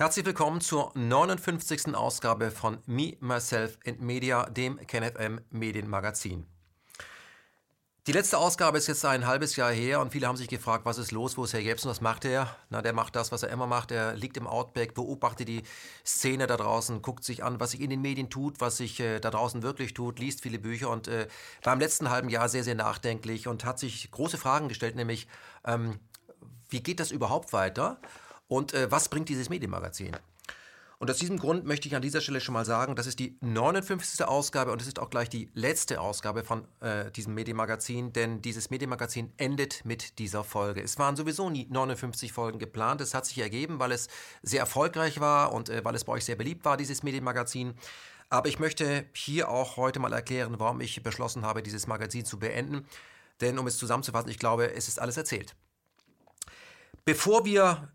Herzlich willkommen zur 59. Ausgabe von Me, Myself and Media, dem KenFM Medienmagazin. Die letzte Ausgabe ist jetzt ein halbes Jahr her und viele haben sich gefragt, was ist los, wo ist Herr Jepsen, was macht er? Na, der macht das, was er immer macht. Er liegt im Outback, beobachtet die Szene da draußen, guckt sich an, was sich in den Medien tut, was sich äh, da draußen wirklich tut, liest viele Bücher und äh, war im letzten halben Jahr sehr, sehr nachdenklich und hat sich große Fragen gestellt, nämlich, ähm, wie geht das überhaupt weiter? Und äh, was bringt dieses Medienmagazin? Und aus diesem Grund möchte ich an dieser Stelle schon mal sagen, das ist die 59. Ausgabe und es ist auch gleich die letzte Ausgabe von äh, diesem Medienmagazin, denn dieses Medienmagazin endet mit dieser Folge. Es waren sowieso nie 59 Folgen geplant. Es hat sich ergeben, weil es sehr erfolgreich war und äh, weil es bei euch sehr beliebt war, dieses Medienmagazin. Aber ich möchte hier auch heute mal erklären, warum ich beschlossen habe, dieses Magazin zu beenden. Denn um es zusammenzufassen, ich glaube, es ist alles erzählt. Bevor wir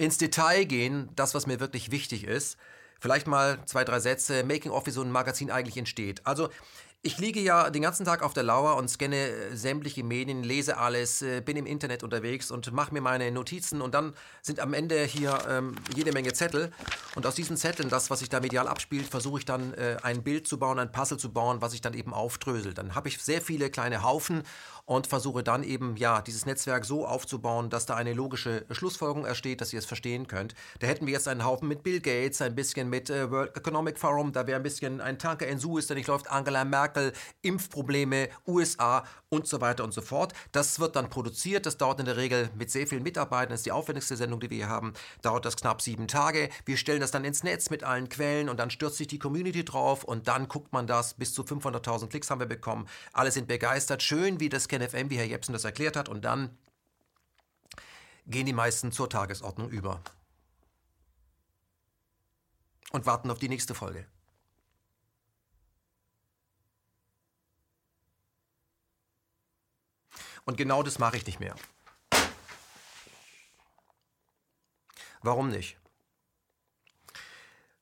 ins Detail gehen, das, was mir wirklich wichtig ist, vielleicht mal zwei, drei Sätze, Making-of, wie so ein Magazin eigentlich entsteht. Also ich liege ja den ganzen Tag auf der Lauer und scanne äh, sämtliche Medien, lese alles, äh, bin im Internet unterwegs und mache mir meine Notizen und dann sind am Ende hier ähm, jede Menge Zettel und aus diesen Zetteln, das, was sich da medial abspielt, versuche ich dann äh, ein Bild zu bauen, ein Puzzle zu bauen, was ich dann eben aufdrösel. Dann habe ich sehr viele kleine Haufen und versuche dann eben, ja, dieses Netzwerk so aufzubauen, dass da eine logische Schlussfolgerung entsteht, dass ihr es verstehen könnt. Da hätten wir jetzt einen Haufen mit Bill Gates, ein bisschen mit äh, World Economic Forum, da wäre ein bisschen ein Tanker in Suez, der nicht läuft, Angela Merkel, Impfprobleme, USA und so weiter und so fort. Das wird dann produziert, das dauert in der Regel mit sehr vielen Mitarbeitern, das ist die aufwendigste Sendung, die wir hier haben, dauert das knapp sieben Tage. Wir stellen das dann ins Netz mit allen Quellen und dann stürzt sich die Community drauf und dann guckt man das, bis zu 500.000 Klicks haben wir bekommen. Alle sind begeistert, schön, wie das KenFM, wie Herr Jepsen das erklärt hat und dann gehen die meisten zur Tagesordnung über und warten auf die nächste Folge. Und genau das mache ich nicht mehr. Warum nicht?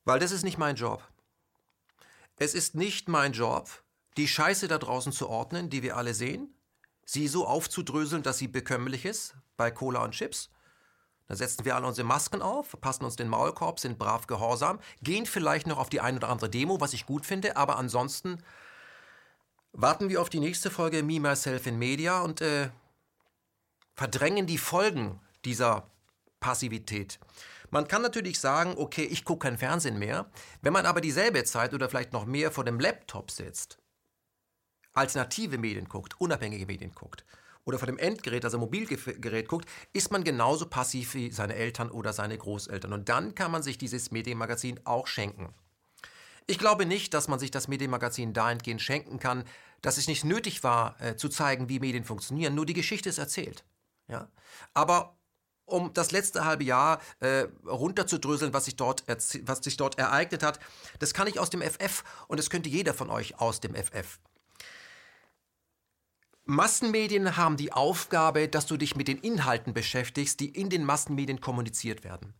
Weil das ist nicht mein Job. Es ist nicht mein Job, die Scheiße da draußen zu ordnen, die wir alle sehen, sie so aufzudröseln, dass sie bekömmlich ist, bei Cola und Chips. Da setzen wir alle unsere Masken auf, passen uns den Maulkorb, sind brav gehorsam, gehen vielleicht noch auf die ein oder andere Demo, was ich gut finde, aber ansonsten warten wir auf die nächste Folge Me, Myself in Media und äh, verdrängen die Folgen dieser Passivität. Man kann natürlich sagen, okay, ich gucke kein Fernsehen mehr. Wenn man aber dieselbe Zeit oder vielleicht noch mehr vor dem Laptop sitzt, alternative Medien guckt, unabhängige Medien guckt oder vor dem Endgerät, also Mobilgerät guckt, ist man genauso passiv wie seine Eltern oder seine Großeltern. Und dann kann man sich dieses Medienmagazin auch schenken. Ich glaube nicht, dass man sich das Medienmagazin dahingehend schenken kann, dass es nicht nötig war, äh, zu zeigen, wie Medien funktionieren. Nur die Geschichte ist erzählt. Ja? Aber um das letzte halbe Jahr äh, runterzudröseln, was sich, dort was sich dort ereignet hat, das kann ich aus dem FF und das könnte jeder von euch aus dem FF. Massenmedien haben die Aufgabe, dass du dich mit den Inhalten beschäftigst, die in den Massenmedien kommuniziert werden.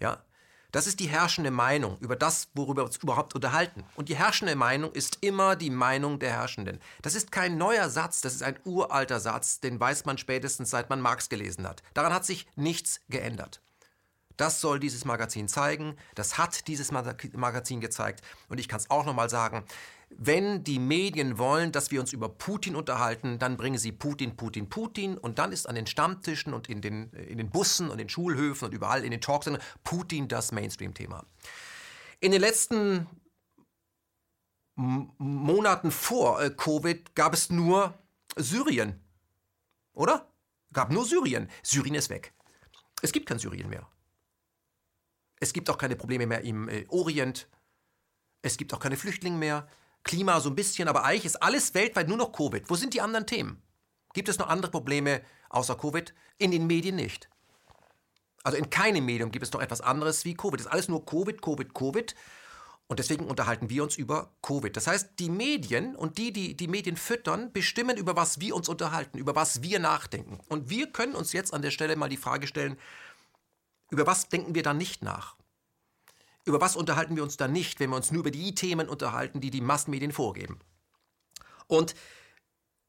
Ja? Das ist die herrschende Meinung über das, worüber wir uns überhaupt unterhalten. Und die herrschende Meinung ist immer die Meinung der Herrschenden. Das ist kein neuer Satz, das ist ein uralter Satz, den weiß man spätestens seit man Marx gelesen hat. Daran hat sich nichts geändert. Das soll dieses Magazin zeigen, das hat dieses Magazin gezeigt. Und ich kann es auch nochmal sagen, wenn die Medien wollen, dass wir uns über Putin unterhalten, dann bringen sie Putin, Putin, Putin und dann ist an den Stammtischen und in den, in den Bussen und den Schulhöfen und überall in den Talks Putin das Mainstream-Thema. In den letzten Monaten vor äh, Covid gab es nur Syrien, oder? Gab nur Syrien. Syrien ist weg. Es gibt kein Syrien mehr. Es gibt auch keine Probleme mehr im äh, Orient. Es gibt auch keine Flüchtlinge mehr. Klima so ein bisschen, aber eigentlich ist alles weltweit nur noch Covid. Wo sind die anderen Themen? Gibt es noch andere Probleme außer Covid? In den Medien nicht. Also in keinem Medium gibt es noch etwas anderes wie Covid. Es ist alles nur Covid, Covid, Covid. Und deswegen unterhalten wir uns über Covid. Das heißt, die Medien und die, die die Medien füttern, bestimmen, über was wir uns unterhalten, über was wir nachdenken. Und wir können uns jetzt an der Stelle mal die Frage stellen, über was denken wir dann nicht nach? Über was unterhalten wir uns dann nicht, wenn wir uns nur über die Themen unterhalten, die die Massenmedien vorgeben? Und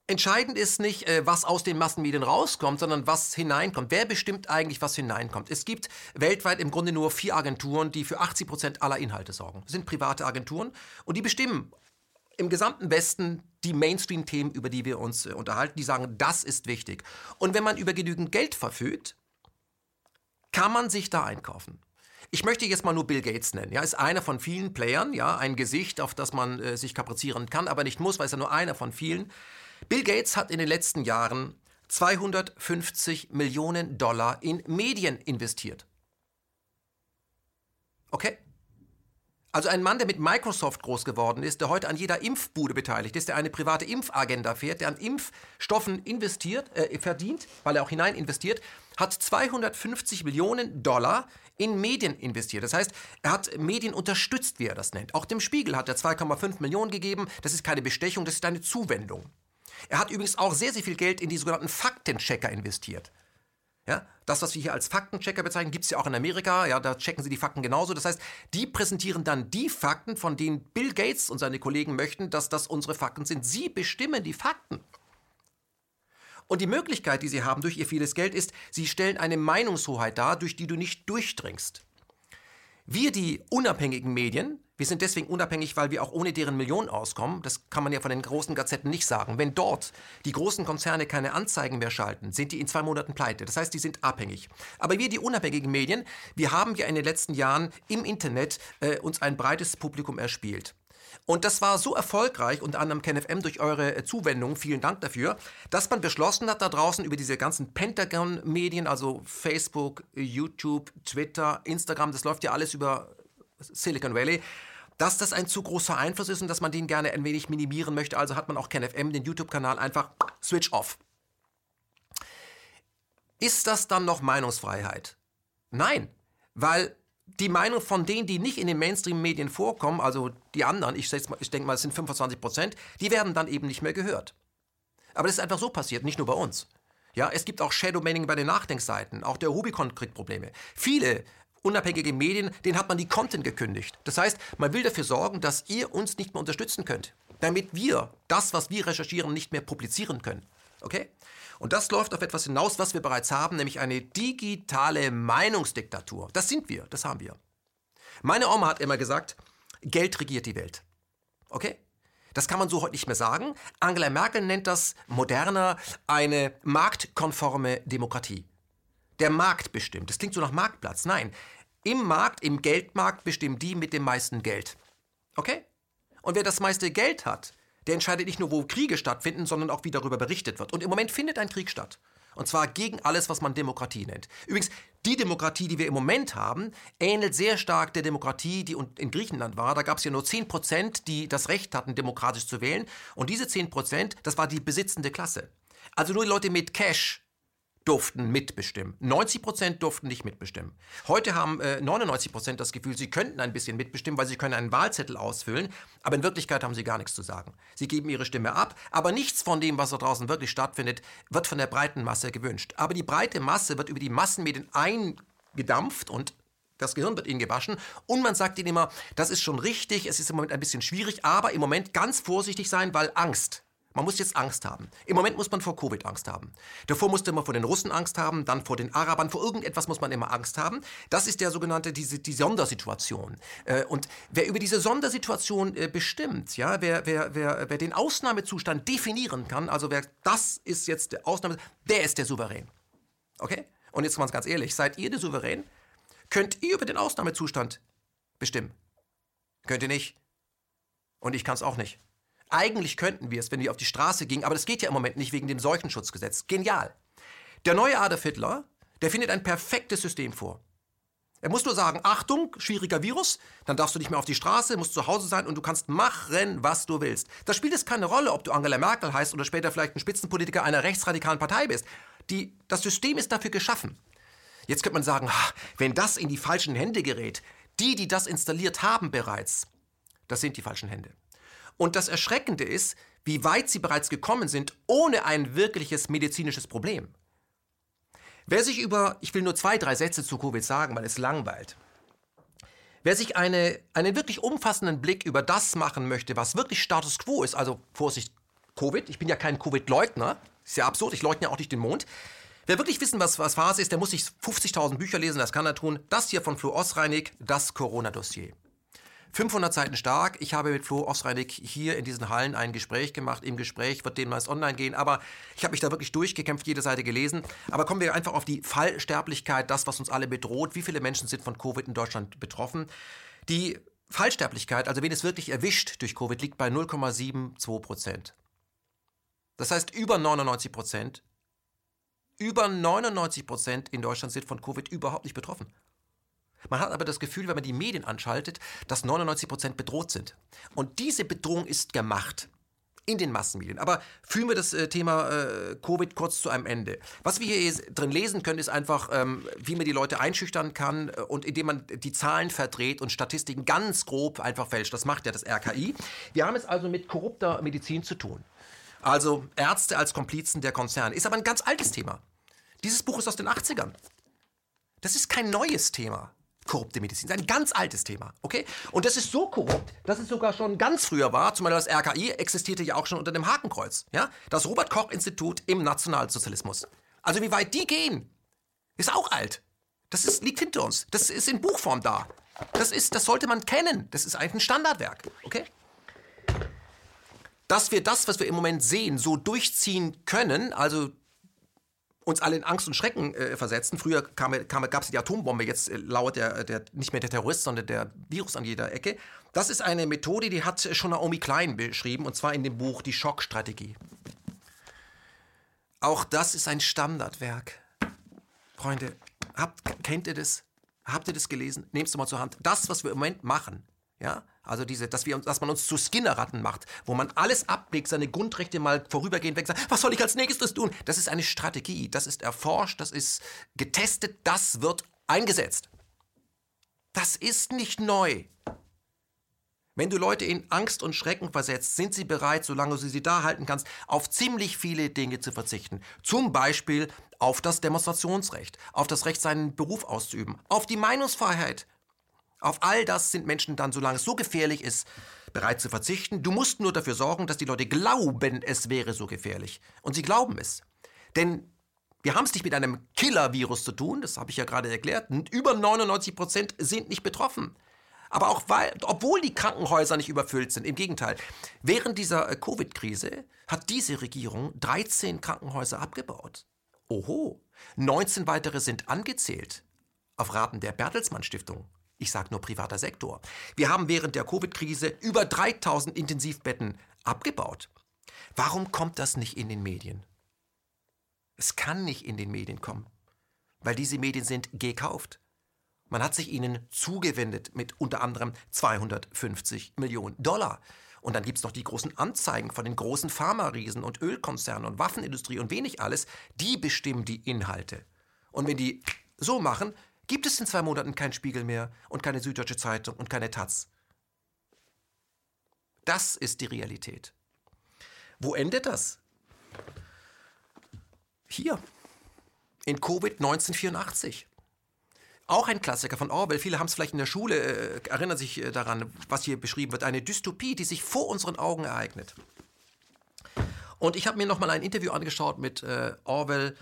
Entscheidend ist nicht, äh, was aus den Massenmedien rauskommt, sondern was hineinkommt. Wer bestimmt eigentlich, was hineinkommt? Es gibt weltweit im Grunde nur vier Agenturen, die für 80 Prozent aller Inhalte sorgen. Das sind private Agenturen und die bestimmen im gesamten Westen die Mainstream-Themen, über die wir uns äh, unterhalten. Die sagen, das ist wichtig. Und wenn man über genügend Geld verfügt, kann man sich da einkaufen. Ich möchte jetzt mal nur Bill Gates nennen. Ja, ist einer von vielen Playern, ja, ein Gesicht, auf das man äh, sich kaprizieren kann, aber nicht muss, weil es ja nur einer von vielen. Bill Gates hat in den letzten Jahren 250 Millionen Dollar in Medien investiert. Okay? Also ein Mann, der mit Microsoft groß geworden ist, der heute an jeder Impfbude beteiligt ist, der eine private Impfagenda fährt, der an Impfstoffen investiert, äh, verdient, weil er auch hinein investiert, hat 250 Millionen Dollar in Medien investiert. Das heißt, er hat Medien unterstützt, wie er das nennt. Auch dem Spiegel hat er 2,5 Millionen gegeben. Das ist keine Bestechung, das ist eine Zuwendung. Er hat übrigens auch sehr, sehr viel Geld in die sogenannten Faktenchecker investiert. Ja, das, was wir hier als Faktenchecker bezeichnen, gibt es ja auch in Amerika. Ja, da checken sie die Fakten genauso. Das heißt, die präsentieren dann die Fakten, von denen Bill Gates und seine Kollegen möchten, dass das unsere Fakten sind. Sie bestimmen die Fakten. Und die Möglichkeit, die sie haben durch ihr vieles Geld, ist, sie stellen eine Meinungshoheit dar, durch die du nicht durchdringst. Wir, die unabhängigen Medien, wir sind deswegen unabhängig, weil wir auch ohne deren Millionen auskommen. Das kann man ja von den großen Gazetten nicht sagen. Wenn dort die großen Konzerne keine Anzeigen mehr schalten, sind die in zwei Monaten pleite. Das heißt, die sind abhängig. Aber wir, die unabhängigen Medien, wir haben ja in den letzten Jahren im Internet äh, uns ein breites Publikum erspielt. Und das war so erfolgreich, unter anderem KenFM durch eure äh, Zuwendung, vielen Dank dafür, dass man beschlossen hat, da draußen über diese ganzen Pentagon-Medien, also Facebook, YouTube, Twitter, Instagram, das läuft ja alles über Silicon Valley, dass das ein zu großer Einfluss ist und dass man den gerne ein wenig minimieren möchte. Also hat man auch KenFM, den YouTube-Kanal, einfach switch off. Ist das dann noch Meinungsfreiheit? Nein, weil die Meinung von denen, die nicht in den Mainstream-Medien vorkommen, also die anderen, ich, ich denke mal, es sind 25 Prozent, die werden dann eben nicht mehr gehört. Aber das ist einfach so passiert, nicht nur bei uns. Ja, es gibt auch Shadowbanning bei den Nachdenkseiten. Auch der Rubicon kriegt Probleme. Viele unabhängige Medien, denen hat man die Content gekündigt. Das heißt, man will dafür sorgen, dass ihr uns nicht mehr unterstützen könnt, damit wir das, was wir recherchieren, nicht mehr publizieren können. Okay? Und das läuft auf etwas hinaus, was wir bereits haben, nämlich eine digitale Meinungsdiktatur. Das sind wir, das haben wir. Meine Oma hat immer gesagt, Geld regiert die Welt. Okay? Das kann man so heute nicht mehr sagen. Angela Merkel nennt das moderner eine marktkonforme Demokratie. Der Markt bestimmt. Das klingt so nach Marktplatz. Nein, im Markt, im Geldmarkt bestimmen die mit dem meisten Geld. Okay? Und wer das meiste Geld hat, der entscheidet nicht nur, wo Kriege stattfinden, sondern auch, wie darüber berichtet wird. Und im Moment findet ein Krieg statt. Und zwar gegen alles, was man Demokratie nennt. Übrigens, die Demokratie, die wir im Moment haben, ähnelt sehr stark der Demokratie, die in Griechenland war. Da gab es ja nur 10 Prozent, die das Recht hatten, demokratisch zu wählen. Und diese 10 Prozent, das war die besitzende Klasse. Also nur die Leute mit Cash durften mitbestimmen. 90 Prozent durften nicht mitbestimmen. Heute haben äh, 99 Prozent das Gefühl, sie könnten ein bisschen mitbestimmen, weil sie können einen Wahlzettel ausfüllen, aber in Wirklichkeit haben sie gar nichts zu sagen. Sie geben ihre Stimme ab, aber nichts von dem, was da draußen wirklich stattfindet, wird von der breiten Masse gewünscht. Aber die breite Masse wird über die Massenmedien eingedampft und das Gehirn wird ihnen gewaschen und man sagt ihnen immer, das ist schon richtig, es ist im Moment ein bisschen schwierig, aber im Moment ganz vorsichtig sein, weil Angst. Man muss jetzt Angst haben. Im Moment muss man vor Covid Angst haben. Davor musste man vor den Russen Angst haben, dann vor den Arabern, vor irgendetwas muss man immer Angst haben. Das ist der sogenannte, diese, die Sondersituation. Äh, und wer über diese Sondersituation äh, bestimmt, ja, wer, wer, wer, wer den Ausnahmezustand definieren kann, also wer das ist jetzt der Ausnahme, der ist der Souverän. Okay? Und jetzt mal ganz ehrlich, seid ihr der Souverän? Könnt ihr über den Ausnahmezustand bestimmen? Könnt ihr nicht. Und ich kann es auch nicht. Eigentlich könnten wir es, wenn wir auf die Straße gingen, aber das geht ja im Moment nicht wegen dem Seuchenschutzgesetz. Genial. Der neue Adolf Hitler, der findet ein perfektes System vor. Er muss nur sagen, Achtung, schwieriger Virus, dann darfst du nicht mehr auf die Straße, musst zu Hause sein und du kannst machen, was du willst. Da spielt es keine Rolle, ob du Angela Merkel heißt oder später vielleicht ein Spitzenpolitiker einer rechtsradikalen Partei bist. Die, das System ist dafür geschaffen. Jetzt könnte man sagen, wenn das in die falschen Hände gerät, die, die das installiert haben bereits, das sind die falschen Hände. Und das Erschreckende ist, wie weit sie bereits gekommen sind, ohne ein wirkliches medizinisches Problem. Wer sich über, ich will nur zwei, drei Sätze zu Covid sagen, weil es langweilt. Wer sich eine, einen wirklich umfassenden Blick über das machen möchte, was wirklich Status quo ist, also Vorsicht, Covid. Ich bin ja kein Covid-Leugner. Ist ja absurd, ich leugne ja auch nicht den Mond. Wer wirklich wissen, was, was Phase ist, der muss sich 50.000 Bücher lesen, das kann er tun. Das hier von Flo Osreinig, das Corona-Dossier. 500 Seiten stark. Ich habe mit Flo Osreinig hier in diesen Hallen ein Gespräch gemacht. Im Gespräch wird demnächst online gehen, aber ich habe mich da wirklich durchgekämpft, jede Seite gelesen. Aber kommen wir einfach auf die Fallsterblichkeit, das, was uns alle bedroht. Wie viele Menschen sind von Covid in Deutschland betroffen? Die Fallsterblichkeit, also wen es wirklich erwischt durch Covid, liegt bei 0,72 Prozent. Das heißt, über 99 Prozent, über 99 Prozent in Deutschland sind von Covid überhaupt nicht betroffen. Man hat aber das Gefühl, wenn man die Medien anschaltet, dass 99 Prozent bedroht sind. Und diese Bedrohung ist gemacht in den Massenmedien. Aber führen wir das äh, Thema äh, Covid kurz zu einem Ende. Was wir hier drin lesen können, ist einfach, ähm, wie man die Leute einschüchtern kann äh, und indem man die Zahlen verdreht und Statistiken ganz grob einfach fälscht. Das macht ja das RKI. Wir haben es also mit korrupter Medizin zu tun. Also Ärzte als Komplizen der Konzerne. Ist aber ein ganz altes Thema. Dieses Buch ist aus den 80ern. Das ist kein neues Thema korrupte Medizin. Das ist ein ganz altes Thema, okay? Und das ist so korrupt, dass es sogar schon ganz früher war, zum Beispiel das RKI existierte ja auch schon unter dem Hakenkreuz, ja? Das Robert-Koch-Institut im Nationalsozialismus. Also wie weit die gehen, ist auch alt. Das ist, liegt hinter uns. Das ist in Buchform da. Das, ist, das sollte man kennen. Das ist eigentlich ein Standardwerk, okay? Dass wir das, was wir im Moment sehen, so durchziehen können, also uns alle in Angst und Schrecken äh, versetzen. Früher kam, kam, gab es die Atombombe, jetzt äh, lauert der, der, nicht mehr der Terrorist, sondern der Virus an jeder Ecke. Das ist eine Methode, die hat schon Naomi Klein beschrieben, und zwar in dem Buch Die Schockstrategie. Auch das ist ein Standardwerk. Freunde, habt, kennt ihr das? Habt ihr das gelesen? Nehmt es mal zur Hand. Das, was wir im Moment machen, ja, also diese, dass, wir, dass man uns zu Skinnerratten macht, wo man alles ablegt, seine Grundrechte mal vorübergehend weg sagt, was soll ich als nächstes tun? Das ist eine Strategie, das ist erforscht, das ist getestet, das wird eingesetzt. Das ist nicht neu. Wenn du Leute in Angst und Schrecken versetzt, sind sie bereit, solange du sie da halten kannst, auf ziemlich viele Dinge zu verzichten. Zum Beispiel auf das Demonstrationsrecht, auf das Recht, seinen Beruf auszuüben, auf die Meinungsfreiheit, auf all das sind Menschen dann, solange es so gefährlich ist, bereit zu verzichten. Du musst nur dafür sorgen, dass die Leute glauben, es wäre so gefährlich. Und sie glauben es. Denn wir haben es nicht mit einem Killer-Virus zu tun, das habe ich ja gerade erklärt. Über 99 Prozent sind nicht betroffen. Aber auch weil, obwohl die Krankenhäuser nicht überfüllt sind, im Gegenteil. Während dieser äh, Covid-Krise hat diese Regierung 13 Krankenhäuser abgebaut. Oho, 19 weitere sind angezählt. Auf Raten der Bertelsmann Stiftung. Ich sage nur privater Sektor. Wir haben während der Covid-Krise über 3000 Intensivbetten abgebaut. Warum kommt das nicht in den Medien? Es kann nicht in den Medien kommen, weil diese Medien sind gekauft. Man hat sich ihnen zugewendet mit unter anderem 250 Millionen Dollar. Und dann gibt es noch die großen Anzeigen von den großen Pharma-Riesen und Ölkonzernen und Waffenindustrie und wenig alles. Die bestimmen die Inhalte. Und wenn die so machen, gibt es in zwei Monaten keinen Spiegel mehr und keine Süddeutsche Zeitung und keine Taz. Das ist die Realität. Wo endet das? Hier, in Covid 1984. Auch ein Klassiker von Orwell. Viele haben es vielleicht in der Schule, äh, erinnern sich äh, daran, was hier beschrieben wird. Eine Dystopie, die sich vor unseren Augen ereignet. Und ich habe mir nochmal ein Interview angeschaut mit äh, Orwell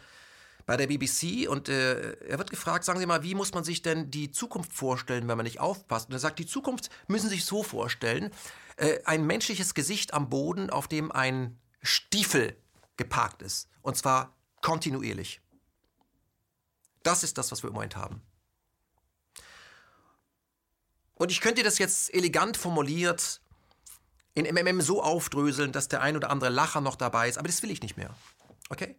bei der BBC und äh, er wird gefragt, sagen Sie mal, wie muss man sich denn die Zukunft vorstellen, wenn man nicht aufpasst? Und er sagt, die Zukunft müssen Sie sich so vorstellen, äh, ein menschliches Gesicht am Boden, auf dem ein Stiefel geparkt ist. Und zwar kontinuierlich. Das ist das, was wir im Moment haben. Und ich könnte das jetzt elegant formuliert in MMM so aufdröseln, dass der ein oder andere Lacher noch dabei ist, aber das will ich nicht mehr. Okay?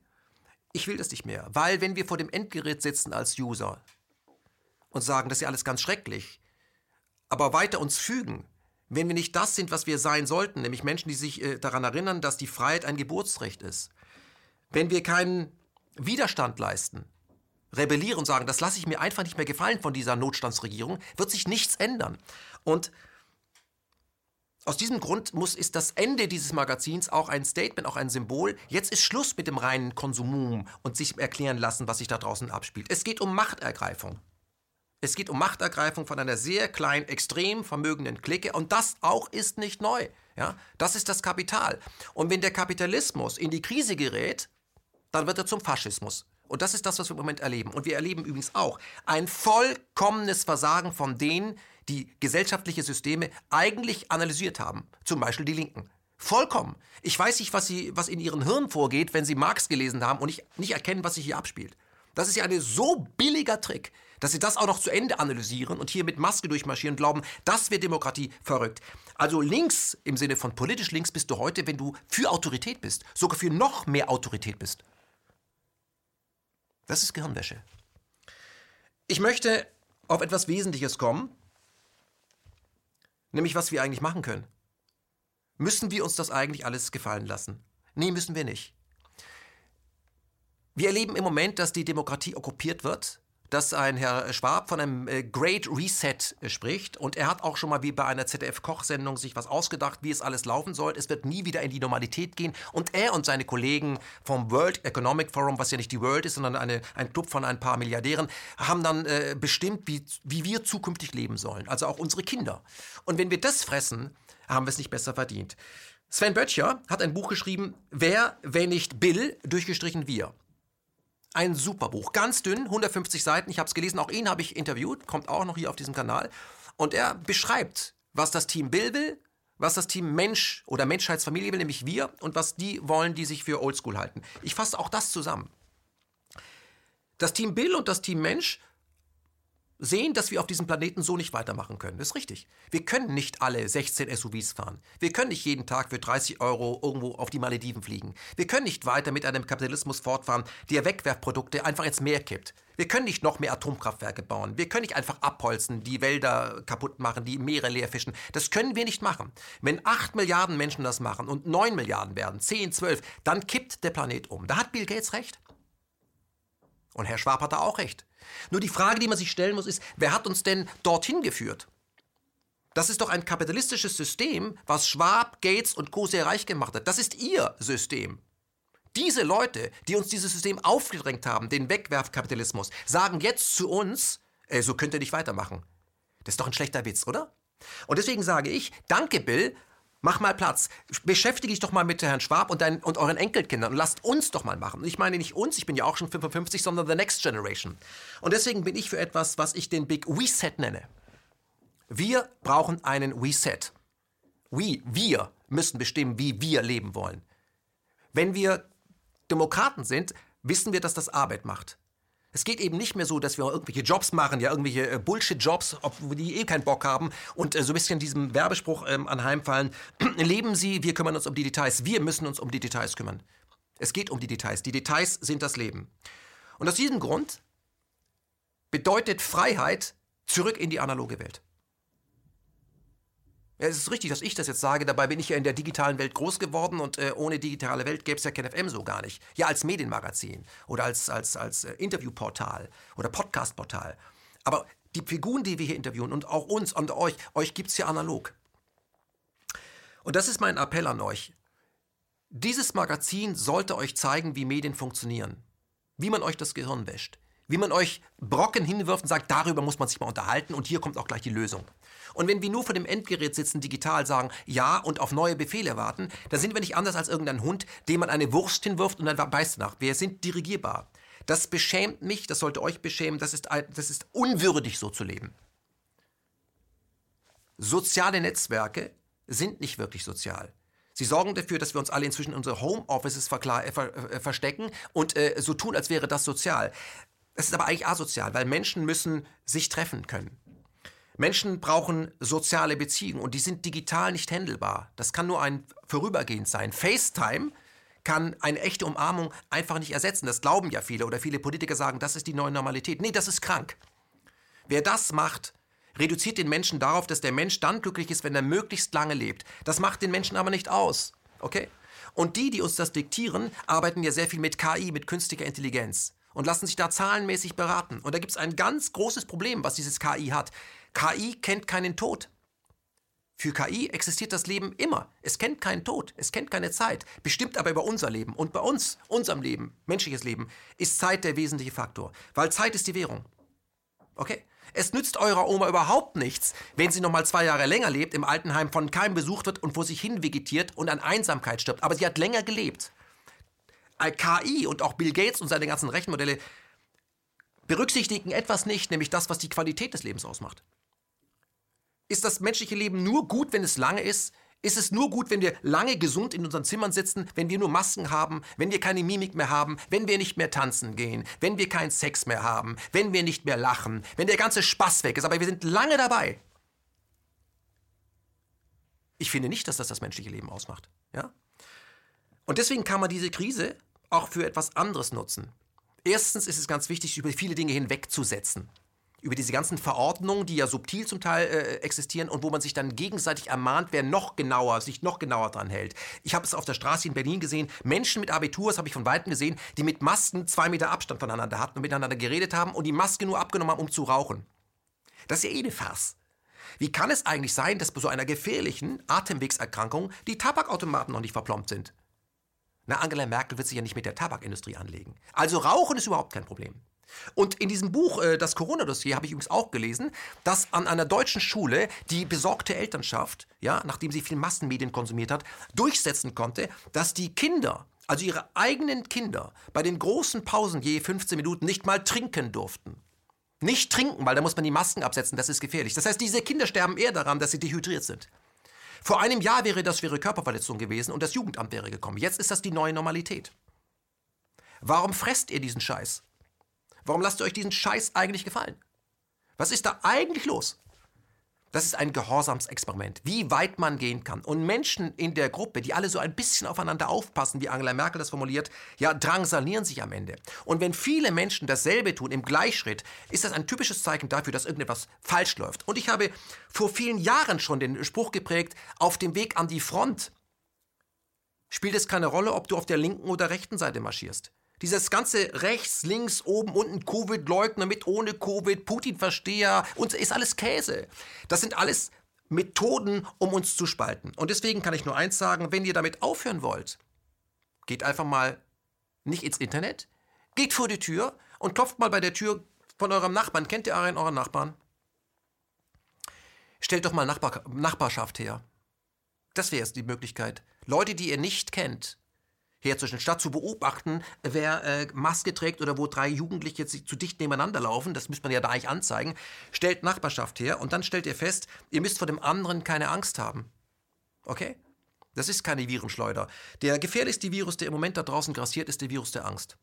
Ich will das nicht mehr, weil wenn wir vor dem Endgerät sitzen als User und sagen, das ist ja alles ganz schrecklich, aber weiter uns fügen, wenn wir nicht das sind, was wir sein sollten, nämlich Menschen, die sich äh, daran erinnern, dass die Freiheit ein Geburtsrecht ist, wenn wir keinen Widerstand leisten, rebellieren und sagen, das lasse ich mir einfach nicht mehr gefallen von dieser Notstandsregierung, wird sich nichts ändern. Und aus diesem Grund muss, ist das Ende dieses Magazins auch ein Statement, auch ein Symbol. Jetzt ist Schluss mit dem reinen Konsumum und sich erklären lassen, was sich da draußen abspielt. Es geht um Machtergreifung. Es geht um Machtergreifung von einer sehr kleinen, extrem vermögenden Clique und das auch ist nicht neu. Ja? Das ist das Kapital. Und wenn der Kapitalismus in die Krise gerät, dann wird er zum Faschismus. Und das ist das, was wir im Moment erleben. Und wir erleben übrigens auch ein vollkommenes Versagen von denen, die gesellschaftliche Systeme eigentlich analysiert haben. Zum Beispiel die Linken. Vollkommen. Ich weiß nicht, was, sie, was in ihren Hirn vorgeht, wenn sie Marx gelesen haben und nicht, nicht erkennen, was sich hier abspielt. Das ist ja ein so billiger Trick, dass sie das auch noch zu Ende analysieren und hier mit Maske durchmarschieren und glauben, das wäre Demokratie verrückt. Also links im Sinne von politisch links bist du heute, wenn du für Autorität bist, sogar für noch mehr Autorität bist. Das ist Gehirnwäsche. Ich möchte auf etwas Wesentliches kommen, nämlich was wir eigentlich machen können. Müssen wir uns das eigentlich alles gefallen lassen? Nee, müssen wir nicht. Wir erleben im Moment, dass die Demokratie okkupiert wird, dass ein Herr Schwab von einem äh, Great Reset äh, spricht und er hat auch schon mal wie bei einer ZDF-Kochsendung sich was ausgedacht, wie es alles laufen soll. Es wird nie wieder in die Normalität gehen und er und seine Kollegen vom World Economic Forum, was ja nicht die World ist, sondern eine, ein Club von ein paar Milliardären, haben dann äh, bestimmt, wie, wie wir zukünftig leben sollen, also auch unsere Kinder. Und wenn wir das fressen, haben wir es nicht besser verdient. Sven Böttcher hat ein Buch geschrieben, Wer, wenn nicht Bill, durchgestrichen wir. Ein super Buch, ganz dünn, 150 Seiten. Ich habe es gelesen, auch ihn habe ich interviewt, kommt auch noch hier auf diesem Kanal. Und er beschreibt, was das Team Bill will, was das Team Mensch oder Menschheitsfamilie will, nämlich wir, und was die wollen, die sich für Oldschool halten. Ich fasse auch das zusammen. Das Team Bill und das Team Mensch sehen, dass wir auf diesem Planeten so nicht weitermachen können. Das ist richtig. Wir können nicht alle 16 SUVs fahren. Wir können nicht jeden Tag für 30 Euro irgendwo auf die Malediven fliegen. Wir können nicht weiter mit einem Kapitalismus fortfahren, der Wegwerfprodukte einfach ins Meer kippt. Wir können nicht noch mehr Atomkraftwerke bauen. Wir können nicht einfach abholzen, die Wälder kaputt machen, die Meere leer fischen. Das können wir nicht machen. Wenn 8 Milliarden Menschen das machen und 9 Milliarden werden, 10, 12, dann kippt der Planet um. Da hat Bill Gates recht. Und Herr Schwab hat da auch recht. Nur die Frage, die man sich stellen muss, ist, wer hat uns denn dorthin geführt? Das ist doch ein kapitalistisches System, was Schwab, Gates und Co. sehr reich gemacht hat. Das ist ihr System. Diese Leute, die uns dieses System aufgedrängt haben, den Wegwerfkapitalismus, sagen jetzt zu uns, äh, so könnt ihr nicht weitermachen. Das ist doch ein schlechter Witz, oder? Und deswegen sage ich, danke Bill, Mach mal Platz. Beschäftige dich doch mal mit Herrn Schwab und, dein, und euren Enkelkindern und lasst uns doch mal machen. Ich meine nicht uns, ich bin ja auch schon 55, sondern the next generation. Und deswegen bin ich für etwas, was ich den Big Reset nenne. Wir brauchen einen Reset. We, wir müssen bestimmen, wie wir leben wollen. Wenn wir Demokraten sind, wissen wir, dass das Arbeit macht. Es geht eben nicht mehr so, dass wir irgendwelche Jobs machen, ja, irgendwelche äh, Bullshit-Jobs, obwohl die eh keinen Bock haben und äh, so ein bisschen diesem Werbespruch ähm, anheimfallen. Leben Sie, wir kümmern uns um die Details. Wir müssen uns um die Details kümmern. Es geht um die Details. Die Details sind das Leben. Und aus diesem Grund bedeutet Freiheit zurück in die analoge Welt. Ja, es ist richtig, dass ich das jetzt sage. Dabei bin ich ja in der digitalen Welt groß geworden und äh, ohne digitale Welt gäbe es ja KenFM so gar nicht. Ja, als Medienmagazin oder als, als, als äh, Interviewportal oder Podcastportal. Aber die Figuren, die wir hier interviewen und auch uns und euch, euch gibt es ja analog. Und das ist mein Appell an euch. Dieses Magazin sollte euch zeigen, wie Medien funktionieren, wie man euch das Gehirn wäscht, wie man euch Brocken hinwirft und sagt, darüber muss man sich mal unterhalten und hier kommt auch gleich die Lösung. Und wenn wir nur vor dem Endgerät sitzen, digital sagen Ja und auf neue Befehle warten, dann sind wir nicht anders als irgendein Hund, dem man eine Wurst hinwirft und dann beißt nach. Wir sind dirigierbar. Das beschämt mich, das sollte euch beschämen, das ist, das ist unwürdig, so zu leben. Soziale Netzwerke sind nicht wirklich sozial. Sie sorgen dafür, dass wir uns alle inzwischen in unsere Homeoffices äh, ver äh, verstecken und äh, so tun, als wäre das sozial. Das ist aber eigentlich asozial, weil Menschen müssen sich treffen können. Menschen brauchen soziale Beziehungen und die sind digital nicht händelbar. Das kann nur ein vorübergehend sein. FaceTime kann eine echte Umarmung einfach nicht ersetzen. Das glauben ja viele oder viele Politiker sagen, das ist die neue Normalität. Nee, das ist krank. Wer das macht, reduziert den Menschen darauf, dass der Mensch dann glücklich ist, wenn er möglichst lange lebt. Das macht den Menschen aber nicht aus. Okay? Und die, die uns das diktieren, arbeiten ja sehr viel mit KI, mit künstlicher Intelligenz und lassen sich da zahlenmäßig beraten. Und da gibt es ein ganz großes Problem, was dieses KI hat. KI kennt keinen Tod. Für KI existiert das Leben immer. Es kennt keinen Tod, es kennt keine Zeit, bestimmt aber über unser Leben. Und bei uns, unserem Leben, menschliches Leben, ist Zeit der wesentliche Faktor. Weil Zeit ist die Währung. Okay? Es nützt eurer Oma überhaupt nichts, wenn sie noch mal zwei Jahre länger lebt, im Altenheim von keinem besucht wird und vor sich hin vegetiert und an Einsamkeit stirbt. Aber sie hat länger gelebt. KI und auch Bill Gates und seine ganzen Rechenmodelle berücksichtigen etwas nicht, nämlich das, was die Qualität des Lebens ausmacht. Ist das menschliche Leben nur gut, wenn es lange ist? Ist es nur gut, wenn wir lange gesund in unseren Zimmern sitzen, wenn wir nur Masken haben, wenn wir keine Mimik mehr haben, wenn wir nicht mehr tanzen gehen, wenn wir keinen Sex mehr haben, wenn wir nicht mehr lachen, wenn der ganze Spaß weg ist, aber wir sind lange dabei? Ich finde nicht, dass das das menschliche Leben ausmacht. Ja? Und deswegen kann man diese Krise auch für etwas anderes nutzen. Erstens ist es ganz wichtig, über viele Dinge hinwegzusetzen über diese ganzen Verordnungen, die ja subtil zum Teil äh, existieren und wo man sich dann gegenseitig ermahnt, wer noch genauer, sich noch genauer dran hält. Ich habe es auf der Straße in Berlin gesehen, Menschen mit Abitur, das habe ich von Weitem gesehen, die mit Masken zwei Meter Abstand voneinander hatten und miteinander geredet haben und die Maske nur abgenommen haben, um zu rauchen. Das ist ja eh eine Farce. Wie kann es eigentlich sein, dass bei so einer gefährlichen Atemwegserkrankung die Tabakautomaten noch nicht verplombt sind? Na, Angela Merkel wird sich ja nicht mit der Tabakindustrie anlegen. Also Rauchen ist überhaupt kein Problem. Und in diesem Buch, äh, das Corona-Dossier, habe ich übrigens auch gelesen, dass an einer deutschen Schule die besorgte Elternschaft, ja, nachdem sie viel Massenmedien konsumiert hat, durchsetzen konnte, dass die Kinder, also ihre eigenen Kinder, bei den großen Pausen je 15 Minuten nicht mal trinken durften. Nicht trinken, weil da muss man die Masken absetzen, das ist gefährlich. Das heißt, diese Kinder sterben eher daran, dass sie dehydriert sind. Vor einem Jahr wäre das schwere Körperverletzung gewesen und das Jugendamt wäre gekommen. Jetzt ist das die neue Normalität. Warum fresst ihr diesen Scheiß? Warum lasst ihr euch diesen Scheiß eigentlich gefallen? Was ist da eigentlich los? Das ist ein Gehorsamsexperiment, wie weit man gehen kann. Und Menschen in der Gruppe, die alle so ein bisschen aufeinander aufpassen, wie Angela Merkel das formuliert, ja, drangsalieren sich am Ende. Und wenn viele Menschen dasselbe tun im Gleichschritt, ist das ein typisches Zeichen dafür, dass irgendetwas falsch läuft. Und ich habe vor vielen Jahren schon den Spruch geprägt, auf dem Weg an die Front spielt es keine Rolle, ob du auf der linken oder rechten Seite marschierst. Dieses ganze rechts, links, oben, unten, Covid-Leugner mit ohne Covid, Putin-Versteher ist alles Käse. Das sind alles Methoden, um uns zu spalten. Und deswegen kann ich nur eins sagen, wenn ihr damit aufhören wollt, geht einfach mal nicht ins Internet, geht vor die Tür und klopft mal bei der Tür von eurem Nachbarn. Kennt ihr einen euren Nachbarn? Stellt doch mal Nachbar Nachbarschaft her. Das wäre jetzt die Möglichkeit. Leute, die ihr nicht kennt, herzustellen, statt zu beobachten, wer äh, Maske trägt oder wo drei Jugendliche zu dicht nebeneinander laufen, das müsste man ja da eigentlich anzeigen, stellt Nachbarschaft her und dann stellt ihr fest, ihr müsst vor dem anderen keine Angst haben. Okay? Das ist keine Virenschleuder. Der gefährlichste Virus, der im Moment da draußen grassiert, ist der Virus der Angst.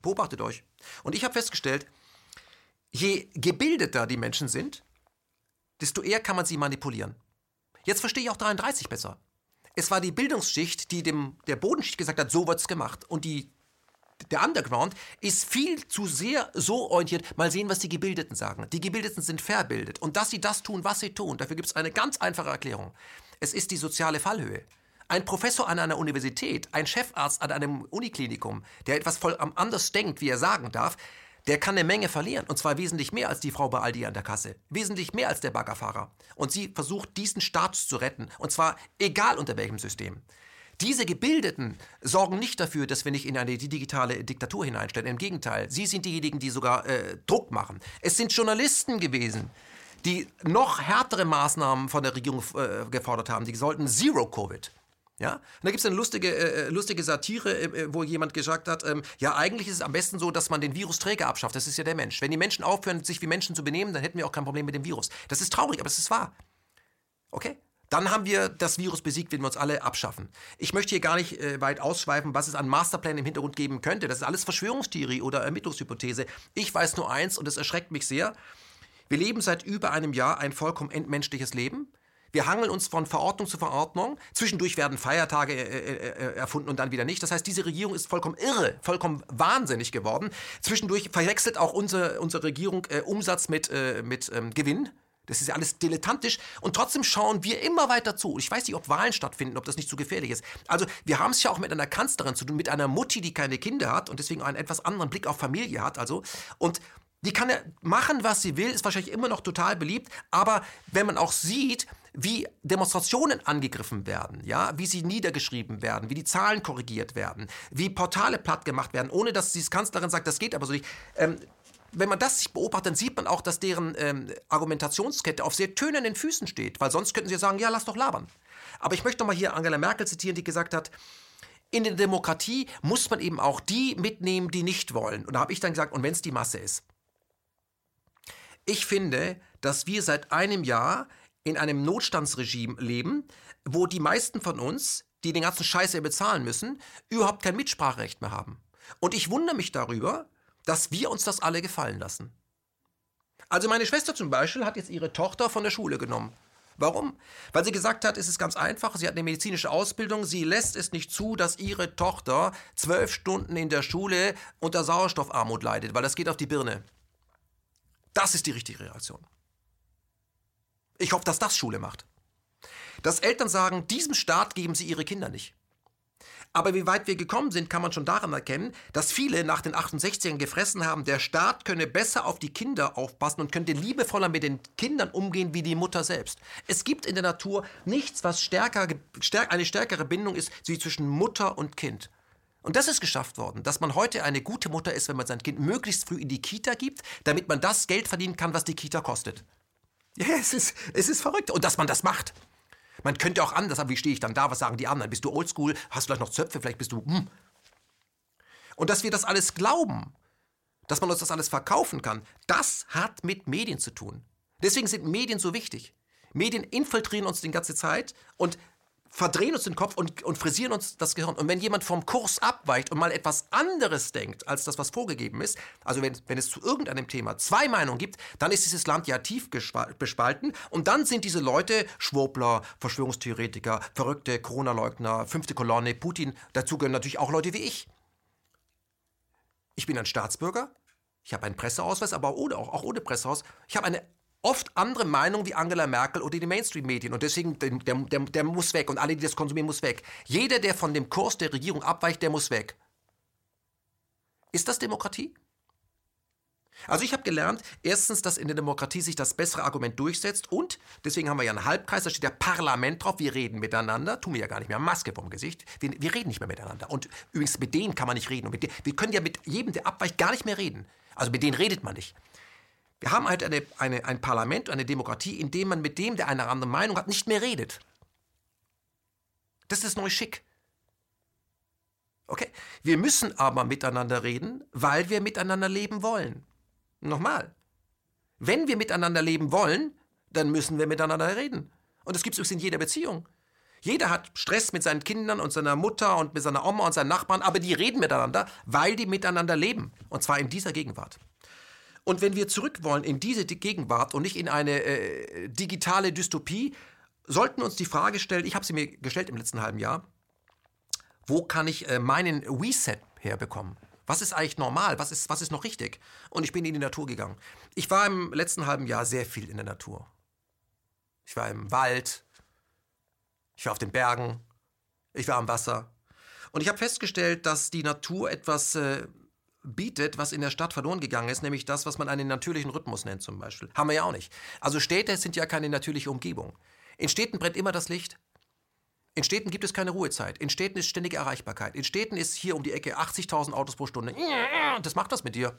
Beobachtet euch. Und ich habe festgestellt, je gebildeter die Menschen sind, desto eher kann man sie manipulieren. Jetzt verstehe ich auch 33 besser. Es war die Bildungsschicht, die dem, der Bodenschicht gesagt hat, so wird's gemacht. Und die, der Underground ist viel zu sehr so orientiert, mal sehen, was die Gebildeten sagen. Die Gebildeten sind verbildet. Und dass sie das tun, was sie tun, dafür gibt es eine ganz einfache Erklärung. Es ist die soziale Fallhöhe. Ein Professor an einer Universität, ein Chefarzt an einem Uniklinikum, der etwas voll anders denkt, wie er sagen darf, der kann eine Menge verlieren. Und zwar wesentlich mehr als die Frau bei Aldi an der Kasse. Wesentlich mehr als der Baggerfahrer. Und sie versucht, diesen Status zu retten. Und zwar egal unter welchem System. Diese Gebildeten sorgen nicht dafür, dass wir nicht in eine digitale Diktatur hineinstellen. Im Gegenteil, sie sind diejenigen, die sogar äh, Druck machen. Es sind Journalisten gewesen, die noch härtere Maßnahmen von der Regierung äh, gefordert haben. Die sollten Zero Covid. Ja? Und da gibt es eine lustige, äh, äh, lustige Satire, äh, äh, wo jemand gesagt hat, ähm, ja, eigentlich ist es am besten so, dass man den Virusträger abschafft. Das ist ja der Mensch. Wenn die Menschen aufhören, sich wie Menschen zu benehmen, dann hätten wir auch kein Problem mit dem Virus. Das ist traurig, aber es ist wahr. Okay? Dann haben wir das Virus besiegt, wenn wir uns alle abschaffen. Ich möchte hier gar nicht äh, weit ausschweifen, was es an Masterplänen im Hintergrund geben könnte. Das ist alles Verschwörungstheorie oder Ermittlungshypothese. Ich weiß nur eins und es erschreckt mich sehr. Wir leben seit über einem Jahr ein vollkommen entmenschliches Leben. Wir hangeln uns von Verordnung zu Verordnung. Zwischendurch werden Feiertage äh, äh, äh, erfunden und dann wieder nicht. Das heißt, diese Regierung ist vollkommen irre, vollkommen wahnsinnig geworden. Zwischendurch verwechselt auch unsere, unsere Regierung äh, Umsatz mit, äh, mit ähm, Gewinn. Das ist ja alles dilettantisch und trotzdem schauen wir immer weiter zu. Ich weiß nicht, ob Wahlen stattfinden, ob das nicht zu gefährlich ist. Also wir haben es ja auch mit einer Kanzlerin zu tun, mit einer Mutti, die keine Kinder hat und deswegen einen etwas anderen Blick auf Familie hat. Also und die kann ja machen, was sie will, ist wahrscheinlich immer noch total beliebt. Aber wenn man auch sieht, wie Demonstrationen angegriffen werden, ja, wie sie niedergeschrieben werden, wie die Zahlen korrigiert werden, wie Portale platt gemacht werden, ohne dass die Kanzlerin sagt, das geht aber so nicht. Ähm, wenn man das sich beobachtet, dann sieht man auch, dass deren ähm, Argumentationskette auf sehr tönernen Füßen steht, weil sonst könnten sie sagen, ja, lass doch labern. Aber ich möchte noch mal hier Angela Merkel zitieren, die gesagt hat, in der Demokratie muss man eben auch die mitnehmen, die nicht wollen. Und da habe ich dann gesagt, und wenn es die Masse ist. Ich finde, dass wir seit einem Jahr in einem Notstandsregime leben, wo die meisten von uns, die den ganzen Scheiß ja bezahlen müssen, überhaupt kein Mitspracherecht mehr haben. Und ich wundere mich darüber, dass wir uns das alle gefallen lassen. Also meine Schwester zum Beispiel hat jetzt ihre Tochter von der Schule genommen. Warum? Weil sie gesagt hat, es ist ganz einfach, sie hat eine medizinische Ausbildung, sie lässt es nicht zu, dass ihre Tochter zwölf Stunden in der Schule unter Sauerstoffarmut leidet, weil das geht auf die Birne. Das ist die richtige Reaktion. Ich hoffe, dass das Schule macht. Dass Eltern sagen, diesem Staat geben sie ihre Kinder nicht. Aber wie weit wir gekommen sind, kann man schon daran erkennen, dass viele nach den 68ern gefressen haben, der Staat könne besser auf die Kinder aufpassen und könnte liebevoller mit den Kindern umgehen wie die Mutter selbst. Es gibt in der Natur nichts, was stärker, eine stärkere Bindung ist, wie zwischen Mutter und Kind. Und das ist geschafft worden, dass man heute eine gute Mutter ist, wenn man sein Kind möglichst früh in die Kita gibt, damit man das Geld verdienen kann, was die Kita kostet. Ja, es ist, es ist verrückt. Und dass man das macht. Man könnte auch anders, aber wie stehe ich dann da? Was sagen die anderen? Bist du oldschool? Hast du vielleicht noch Zöpfe? Vielleicht bist du. Hm. Und dass wir das alles glauben, dass man uns das alles verkaufen kann, das hat mit Medien zu tun. Deswegen sind Medien so wichtig. Medien infiltrieren uns die ganze Zeit und verdrehen uns den Kopf und, und frisieren uns das Gehirn. Und wenn jemand vom Kurs abweicht und mal etwas anderes denkt, als das, was vorgegeben ist, also wenn, wenn es zu irgendeinem Thema zwei Meinungen gibt, dann ist dieses Land ja tief bespalten und dann sind diese Leute Schwurbler, Verschwörungstheoretiker, verrückte Corona-Leugner, fünfte Kolonne, Putin, dazu gehören natürlich auch Leute wie ich. Ich bin ein Staatsbürger, ich habe einen Presseausweis, aber ohne, auch, auch ohne Presseausweis. Ich habe eine oft andere Meinung wie Angela Merkel oder die Mainstream-Medien. Und deswegen, der, der, der muss weg. Und alle, die das konsumieren, muss weg. Jeder, der von dem Kurs der Regierung abweicht, der muss weg. Ist das Demokratie? Also ich habe gelernt, erstens, dass in der Demokratie sich das bessere Argument durchsetzt und deswegen haben wir ja einen Halbkreis, da steht ja Parlament drauf, wir reden miteinander, tun wir ja gar nicht mehr, Maske vom Gesicht, wir, wir reden nicht mehr miteinander. Und übrigens, mit denen kann man nicht reden. Und mit denen, wir können ja mit jedem, der abweicht, gar nicht mehr reden. Also mit denen redet man nicht. Wir haben halt eine, eine, ein Parlament, eine Demokratie, in dem man mit dem, der eine andere Meinung hat, nicht mehr redet. Das ist neue Schick. Okay? Wir müssen aber miteinander reden, weil wir miteinander leben wollen. Nochmal. Wenn wir miteinander leben wollen, dann müssen wir miteinander reden. Und das gibt es in jeder Beziehung. Jeder hat Stress mit seinen Kindern und seiner Mutter und mit seiner Oma und seinen Nachbarn, aber die reden miteinander, weil die miteinander leben. Und zwar in dieser Gegenwart. Und wenn wir zurück wollen in diese Gegenwart und nicht in eine äh, digitale Dystopie, sollten uns die Frage stellen, ich habe sie mir gestellt im letzten halben Jahr, wo kann ich äh, meinen Reset herbekommen? Was ist eigentlich normal? Was ist, was ist noch richtig? Und ich bin in die Natur gegangen. Ich war im letzten halben Jahr sehr viel in der Natur. Ich war im Wald, ich war auf den Bergen, ich war am Wasser. Und ich habe festgestellt, dass die Natur etwas äh, bietet, was in der Stadt verloren gegangen ist, nämlich das, was man einen natürlichen Rhythmus nennt zum Beispiel. Haben wir ja auch nicht. Also Städte sind ja keine natürliche Umgebung. In Städten brennt immer das Licht. In Städten gibt es keine Ruhezeit. In Städten ist ständige Erreichbarkeit. In Städten ist hier um die Ecke 80.000 Autos pro Stunde. Das macht was mit dir.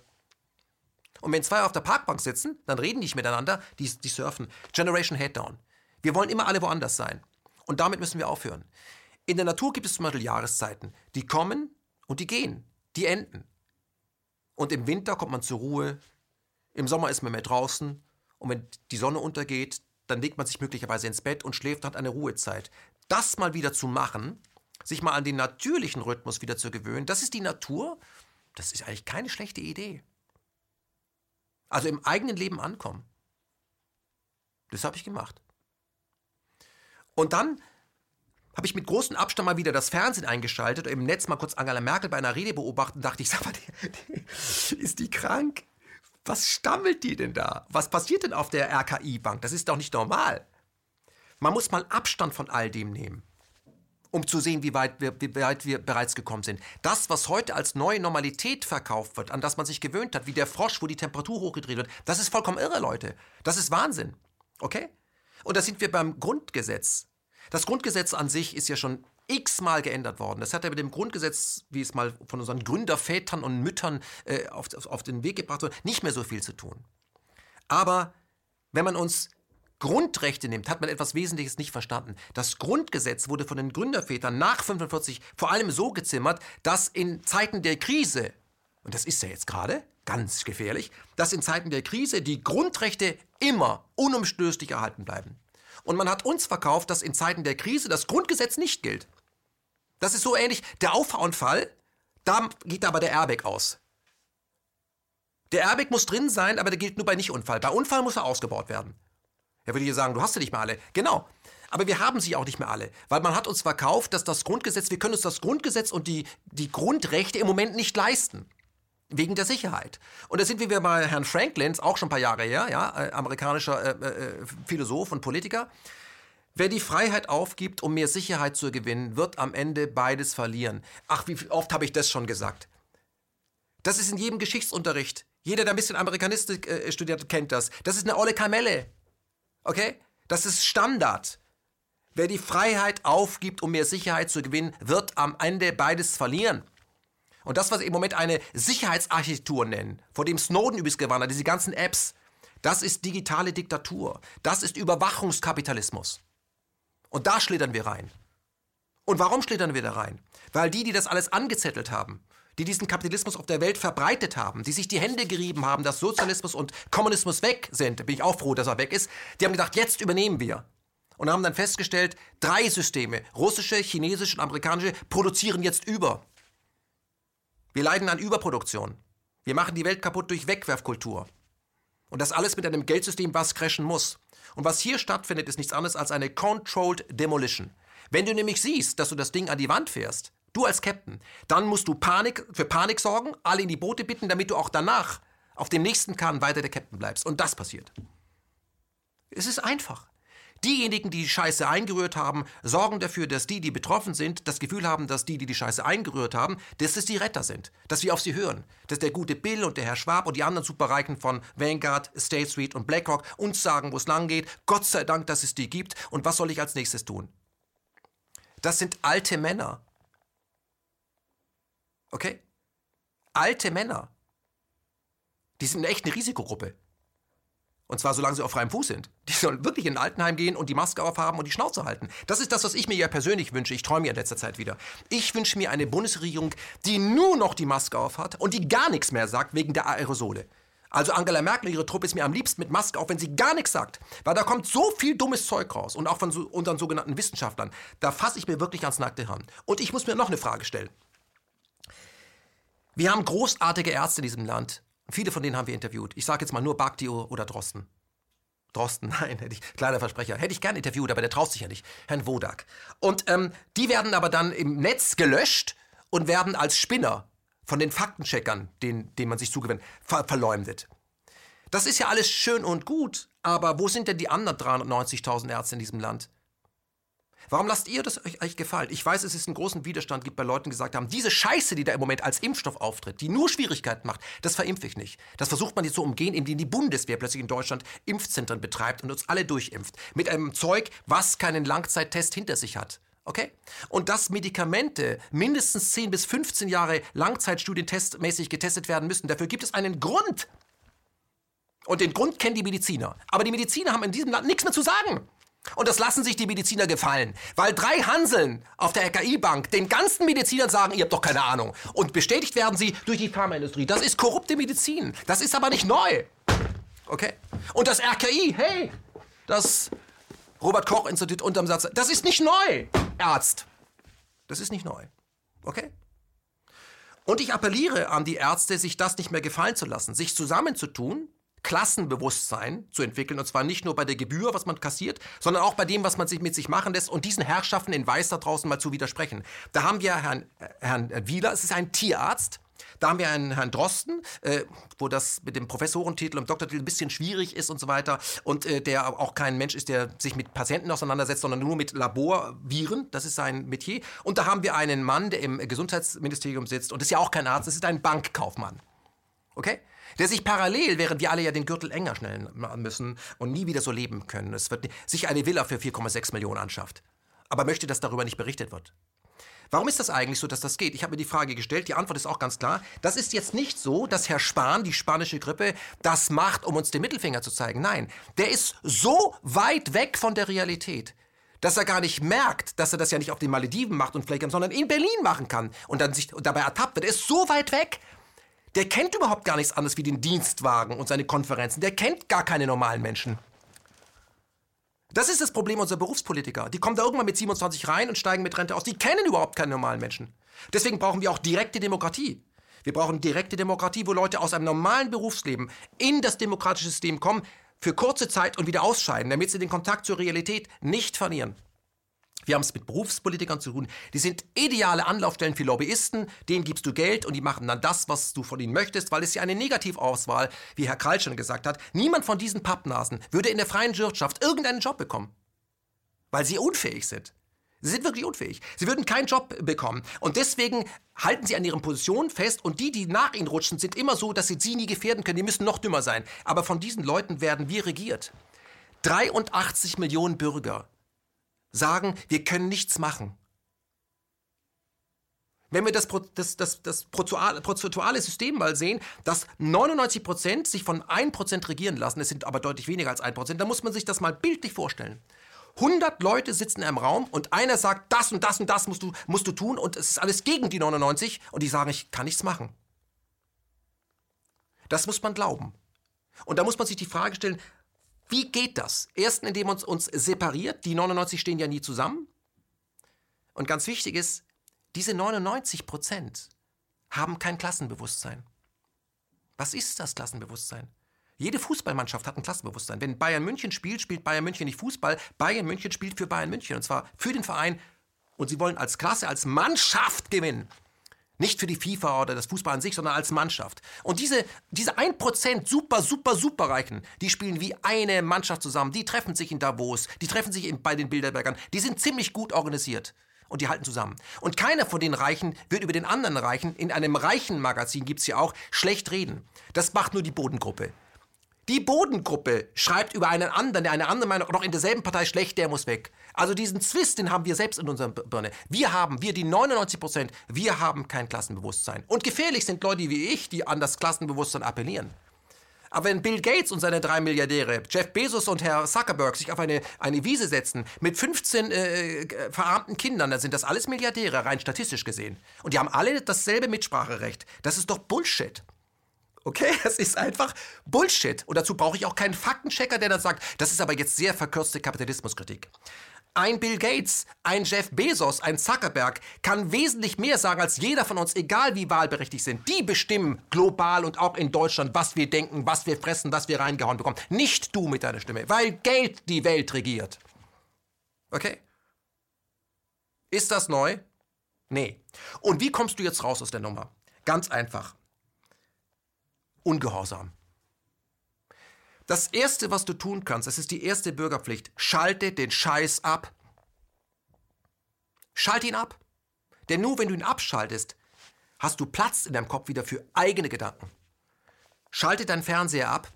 Und wenn zwei auf der Parkbank sitzen, dann reden die nicht miteinander, die, die surfen. Generation Headdown. Wir wollen immer alle woanders sein. Und damit müssen wir aufhören. In der Natur gibt es zum Beispiel Jahreszeiten. Die kommen und die gehen. Die enden. Und im Winter kommt man zur Ruhe, im Sommer ist man mehr draußen und wenn die Sonne untergeht, dann legt man sich möglicherweise ins Bett und schläft und hat eine Ruhezeit. Das mal wieder zu machen, sich mal an den natürlichen Rhythmus wieder zu gewöhnen, das ist die Natur, das ist eigentlich keine schlechte Idee. Also im eigenen Leben ankommen. Das habe ich gemacht. Und dann habe ich mit großem Abstand mal wieder das Fernsehen eingeschaltet im Netz mal kurz Angela Merkel bei einer Rede beobachtet und dachte ich, sag mal, ist die krank? Was stammelt die denn da? Was passiert denn auf der RKI-Bank? Das ist doch nicht normal. Man muss mal Abstand von all dem nehmen, um zu sehen, wie weit, wir, wie weit wir bereits gekommen sind. Das, was heute als neue Normalität verkauft wird, an das man sich gewöhnt hat, wie der Frosch, wo die Temperatur hochgedreht wird, das ist vollkommen irre, Leute. Das ist Wahnsinn. Okay? Und da sind wir beim Grundgesetz. Das Grundgesetz an sich ist ja schon x-mal geändert worden. Das hat ja mit dem Grundgesetz, wie es mal von unseren Gründervätern und Müttern äh, auf, auf den Weg gebracht wurde, nicht mehr so viel zu tun. Aber wenn man uns Grundrechte nimmt, hat man etwas Wesentliches nicht verstanden. Das Grundgesetz wurde von den Gründervätern nach 45 vor allem so gezimmert, dass in Zeiten der Krise, und das ist ja jetzt gerade ganz gefährlich, dass in Zeiten der Krise die Grundrechte immer unumstößlich erhalten bleiben. Und man hat uns verkauft, dass in Zeiten der Krise das Grundgesetz nicht gilt. Das ist so ähnlich. Der Auffahrunfall, da geht aber der Airbag aus. Der Airbag muss drin sein, aber der gilt nur bei Nichtunfall. Bei Unfall muss er ausgebaut werden. Ja, würde ich sagen, du hast sie nicht mehr alle. Genau. Aber wir haben sie auch nicht mehr alle, weil man hat uns verkauft, dass das Grundgesetz, wir können uns das Grundgesetz und die, die Grundrechte im Moment nicht leisten. Wegen der Sicherheit. Und da sind wir bei Herrn Franklin, auch schon ein paar Jahre her, ja, äh, amerikanischer äh, äh, Philosoph und Politiker. Wer die Freiheit aufgibt, um mehr Sicherheit zu gewinnen, wird am Ende beides verlieren. Ach, wie oft habe ich das schon gesagt? Das ist in jedem Geschichtsunterricht. Jeder, der ein bisschen Amerikanistik äh, studiert, kennt das. Das ist eine olle Kamelle. Okay? Das ist Standard. Wer die Freiheit aufgibt, um mehr Sicherheit zu gewinnen, wird am Ende beides verlieren. Und das, was wir im Moment eine Sicherheitsarchitektur nennen, vor dem Snowden übrigens gewandert, diese ganzen Apps, das ist digitale Diktatur. Das ist Überwachungskapitalismus. Und da schlittern wir rein. Und warum schlittern wir da rein? Weil die, die das alles angezettelt haben, die diesen Kapitalismus auf der Welt verbreitet haben, die sich die Hände gerieben haben, dass Sozialismus und Kommunismus weg sind, bin ich auch froh, dass er weg ist, die haben gedacht, jetzt übernehmen wir. Und haben dann festgestellt, drei Systeme, russische, chinesische und amerikanische, produzieren jetzt über. Wir leiden an Überproduktion. Wir machen die Welt kaputt durch Wegwerfkultur. Und das alles mit einem Geldsystem, was crashen muss. Und was hier stattfindet, ist nichts anderes als eine Controlled Demolition. Wenn du nämlich siehst, dass du das Ding an die Wand fährst, du als Captain, dann musst du Panik, für Panik sorgen, alle in die Boote bitten, damit du auch danach auf dem nächsten Kahn weiter der Captain bleibst. Und das passiert. Es ist einfach. Diejenigen, die die Scheiße eingerührt haben, sorgen dafür, dass die, die betroffen sind, das Gefühl haben, dass die, die die Scheiße eingerührt haben, dass es die Retter sind, dass wir auf sie hören, dass der gute Bill und der Herr Schwab und die anderen Superreichen von Vanguard, State Street und BlackRock uns sagen, wo es lang geht. Gott sei Dank, dass es die gibt. Und was soll ich als nächstes tun? Das sind alte Männer. Okay? Alte Männer. Die sind echt eine Risikogruppe. Und zwar solange sie auf freiem Fuß sind. Die sollen wirklich in ein Altenheim gehen und die Maske aufhaben und die Schnauze halten. Das ist das, was ich mir ja persönlich wünsche. Ich träume ja in letzter Zeit wieder. Ich wünsche mir eine Bundesregierung, die nur noch die Maske aufhat und die gar nichts mehr sagt wegen der Aerosole. Also Angela Merkel, ihre Truppe ist mir am liebsten mit Maske auf, wenn sie gar nichts sagt. Weil da kommt so viel dummes Zeug raus. Und auch von so, unseren sogenannten Wissenschaftlern. Da fasse ich mir wirklich ans nackte Hirn. Und ich muss mir noch eine Frage stellen. Wir haben großartige Ärzte in diesem Land. Viele von denen haben wir interviewt. Ich sage jetzt mal nur Bakti oder Drosten. Drosten, nein, hätte ich, kleiner Versprecher, hätte ich gern interviewt, aber der traut sich ja nicht. Herrn Wodak. Und ähm, die werden aber dann im Netz gelöscht und werden als Spinner von den Faktencheckern, denen, denen man sich zugewinnt, ver verleumdet. Das ist ja alles schön und gut, aber wo sind denn die anderen 390.000 Ärzte in diesem Land? Warum lasst ihr das euch, euch gefallen? Ich weiß, es ist einen großen Widerstand gibt bei Leuten, die gesagt haben, diese Scheiße, die da im Moment als Impfstoff auftritt, die nur Schwierigkeiten macht, das verimpfe ich nicht. Das versucht man jetzt zu umgehen, indem die Bundeswehr plötzlich in Deutschland Impfzentren betreibt und uns alle durchimpft. Mit einem Zeug, was keinen Langzeittest hinter sich hat. Okay? Und dass Medikamente mindestens 10 bis 15 Jahre Langzeitstudien testmäßig getestet werden müssen, dafür gibt es einen Grund. Und den Grund kennen die Mediziner. Aber die Mediziner haben in diesem Land nichts mehr zu sagen. Und das lassen sich die Mediziner gefallen, weil drei Hanseln auf der RKI-Bank den ganzen Medizinern sagen, ihr habt doch keine Ahnung. Und bestätigt werden sie durch die Pharmaindustrie. Das ist korrupte Medizin. Das ist aber nicht neu. Okay? Und das RKI, hey, das Robert Koch Institut unterm Satz, das ist nicht neu, Arzt. Das ist nicht neu. Okay? Und ich appelliere an die Ärzte, sich das nicht mehr gefallen zu lassen, sich zusammenzutun Klassenbewusstsein zu entwickeln. Und zwar nicht nur bei der Gebühr, was man kassiert, sondern auch bei dem, was man sich mit sich machen lässt und diesen Herrschaften in Weiß da draußen mal zu widersprechen. Da haben wir Herrn, Herrn Wieler, es ist ein Tierarzt. Da haben wir einen Herrn Drosten, äh, wo das mit dem Professorentitel und Doktortitel ein bisschen schwierig ist und so weiter. Und äh, der auch kein Mensch ist, der sich mit Patienten auseinandersetzt, sondern nur mit Laborviren. Das ist sein Metier. Und da haben wir einen Mann, der im Gesundheitsministerium sitzt. Und ist ja auch kein Arzt, das ist ein Bankkaufmann. Okay? Der sich parallel, während wir alle ja den Gürtel enger schnellen müssen und nie wieder so leben können, es wird sich eine Villa für 4,6 Millionen anschafft, aber möchte, dass darüber nicht berichtet wird. Warum ist das eigentlich so, dass das geht? Ich habe mir die Frage gestellt, die Antwort ist auch ganz klar. Das ist jetzt nicht so, dass Herr Spahn die spanische Grippe das macht, um uns den Mittelfinger zu zeigen. Nein, der ist so weit weg von der Realität, dass er gar nicht merkt, dass er das ja nicht auf den Malediven macht und vielleicht, sondern in Berlin machen kann und dann sich dabei ertappt wird. Er ist so weit weg. Der kennt überhaupt gar nichts anderes wie den Dienstwagen und seine Konferenzen. Der kennt gar keine normalen Menschen. Das ist das Problem unserer Berufspolitiker. Die kommen da irgendwann mit 27 rein und steigen mit Rente aus. Die kennen überhaupt keine normalen Menschen. Deswegen brauchen wir auch direkte Demokratie. Wir brauchen direkte Demokratie, wo Leute aus einem normalen Berufsleben in das demokratische System kommen, für kurze Zeit und wieder ausscheiden, damit sie den Kontakt zur Realität nicht verlieren. Wir haben es mit Berufspolitikern zu tun. Die sind ideale Anlaufstellen für Lobbyisten. Denen gibst du Geld und die machen dann das, was du von ihnen möchtest, weil es ja eine Negativauswahl, wie Herr Krall schon gesagt hat. Niemand von diesen Pappnasen würde in der freien Wirtschaft irgendeinen Job bekommen, weil sie unfähig sind. Sie sind wirklich unfähig. Sie würden keinen Job bekommen. Und deswegen halten sie an ihren Positionen fest. Und die, die nach ihnen rutschen, sind immer so, dass sie sie nie gefährden können. Die müssen noch dümmer sein. Aber von diesen Leuten werden wir regiert. 83 Millionen Bürger sagen, wir können nichts machen. Wenn wir das, das, das, das prozentuale System mal sehen, dass 99% sich von 1% regieren lassen, es sind aber deutlich weniger als 1%, dann muss man sich das mal bildlich vorstellen. 100 Leute sitzen einem Raum und einer sagt, das und das und das musst du, musst du tun und es ist alles gegen die 99 und die sagen, ich kann nichts machen. Das muss man glauben. Und da muss man sich die Frage stellen, wie geht das? Erstens, indem man uns separiert. Die 99 stehen ja nie zusammen. Und ganz wichtig ist, diese 99 Prozent haben kein Klassenbewusstsein. Was ist das Klassenbewusstsein? Jede Fußballmannschaft hat ein Klassenbewusstsein. Wenn Bayern München spielt, spielt Bayern München nicht Fußball. Bayern München spielt für Bayern München. Und zwar für den Verein. Und sie wollen als Klasse, als Mannschaft gewinnen. Nicht für die FIFA oder das Fußball an sich, sondern als Mannschaft. Und diese, diese 1% super, super, super Reichen, die spielen wie eine Mannschaft zusammen. Die treffen sich in Davos, die treffen sich in, bei den Bilderbergern. Die sind ziemlich gut organisiert. Und die halten zusammen. Und keiner von den Reichen wird über den anderen Reichen, in einem reichen Magazin gibt es ja auch, schlecht reden. Das macht nur die Bodengruppe. Die Bodengruppe schreibt über einen anderen, der eine andere Meinung noch in derselben Partei schlecht, der muss weg. Also diesen Zwist, den haben wir selbst in unserer Birne. Wir haben, wir die 99 Prozent, wir haben kein Klassenbewusstsein. Und gefährlich sind Leute wie ich, die an das Klassenbewusstsein appellieren. Aber wenn Bill Gates und seine drei Milliardäre, Jeff Bezos und Herr Zuckerberg sich auf eine, eine Wiese setzen mit 15 äh, verarmten Kindern, dann sind das alles Milliardäre, rein statistisch gesehen. Und die haben alle dasselbe Mitspracherecht. Das ist doch Bullshit. Okay, das ist einfach Bullshit. Und dazu brauche ich auch keinen Faktenchecker, der dann sagt, das ist aber jetzt sehr verkürzte Kapitalismuskritik. Ein Bill Gates, ein Jeff Bezos, ein Zuckerberg kann wesentlich mehr sagen als jeder von uns, egal wie wahlberechtigt sind. Die bestimmen global und auch in Deutschland, was wir denken, was wir fressen, was wir reingehauen bekommen. Nicht du mit deiner Stimme, weil Geld die Welt regiert. Okay? Ist das neu? Nee. Und wie kommst du jetzt raus aus der Nummer? Ganz einfach. Ungehorsam. Das Erste, was du tun kannst, das ist die erste Bürgerpflicht, schalte den Scheiß ab. Schalte ihn ab. Denn nur wenn du ihn abschaltest, hast du Platz in deinem Kopf wieder für eigene Gedanken. Schalte deinen Fernseher ab.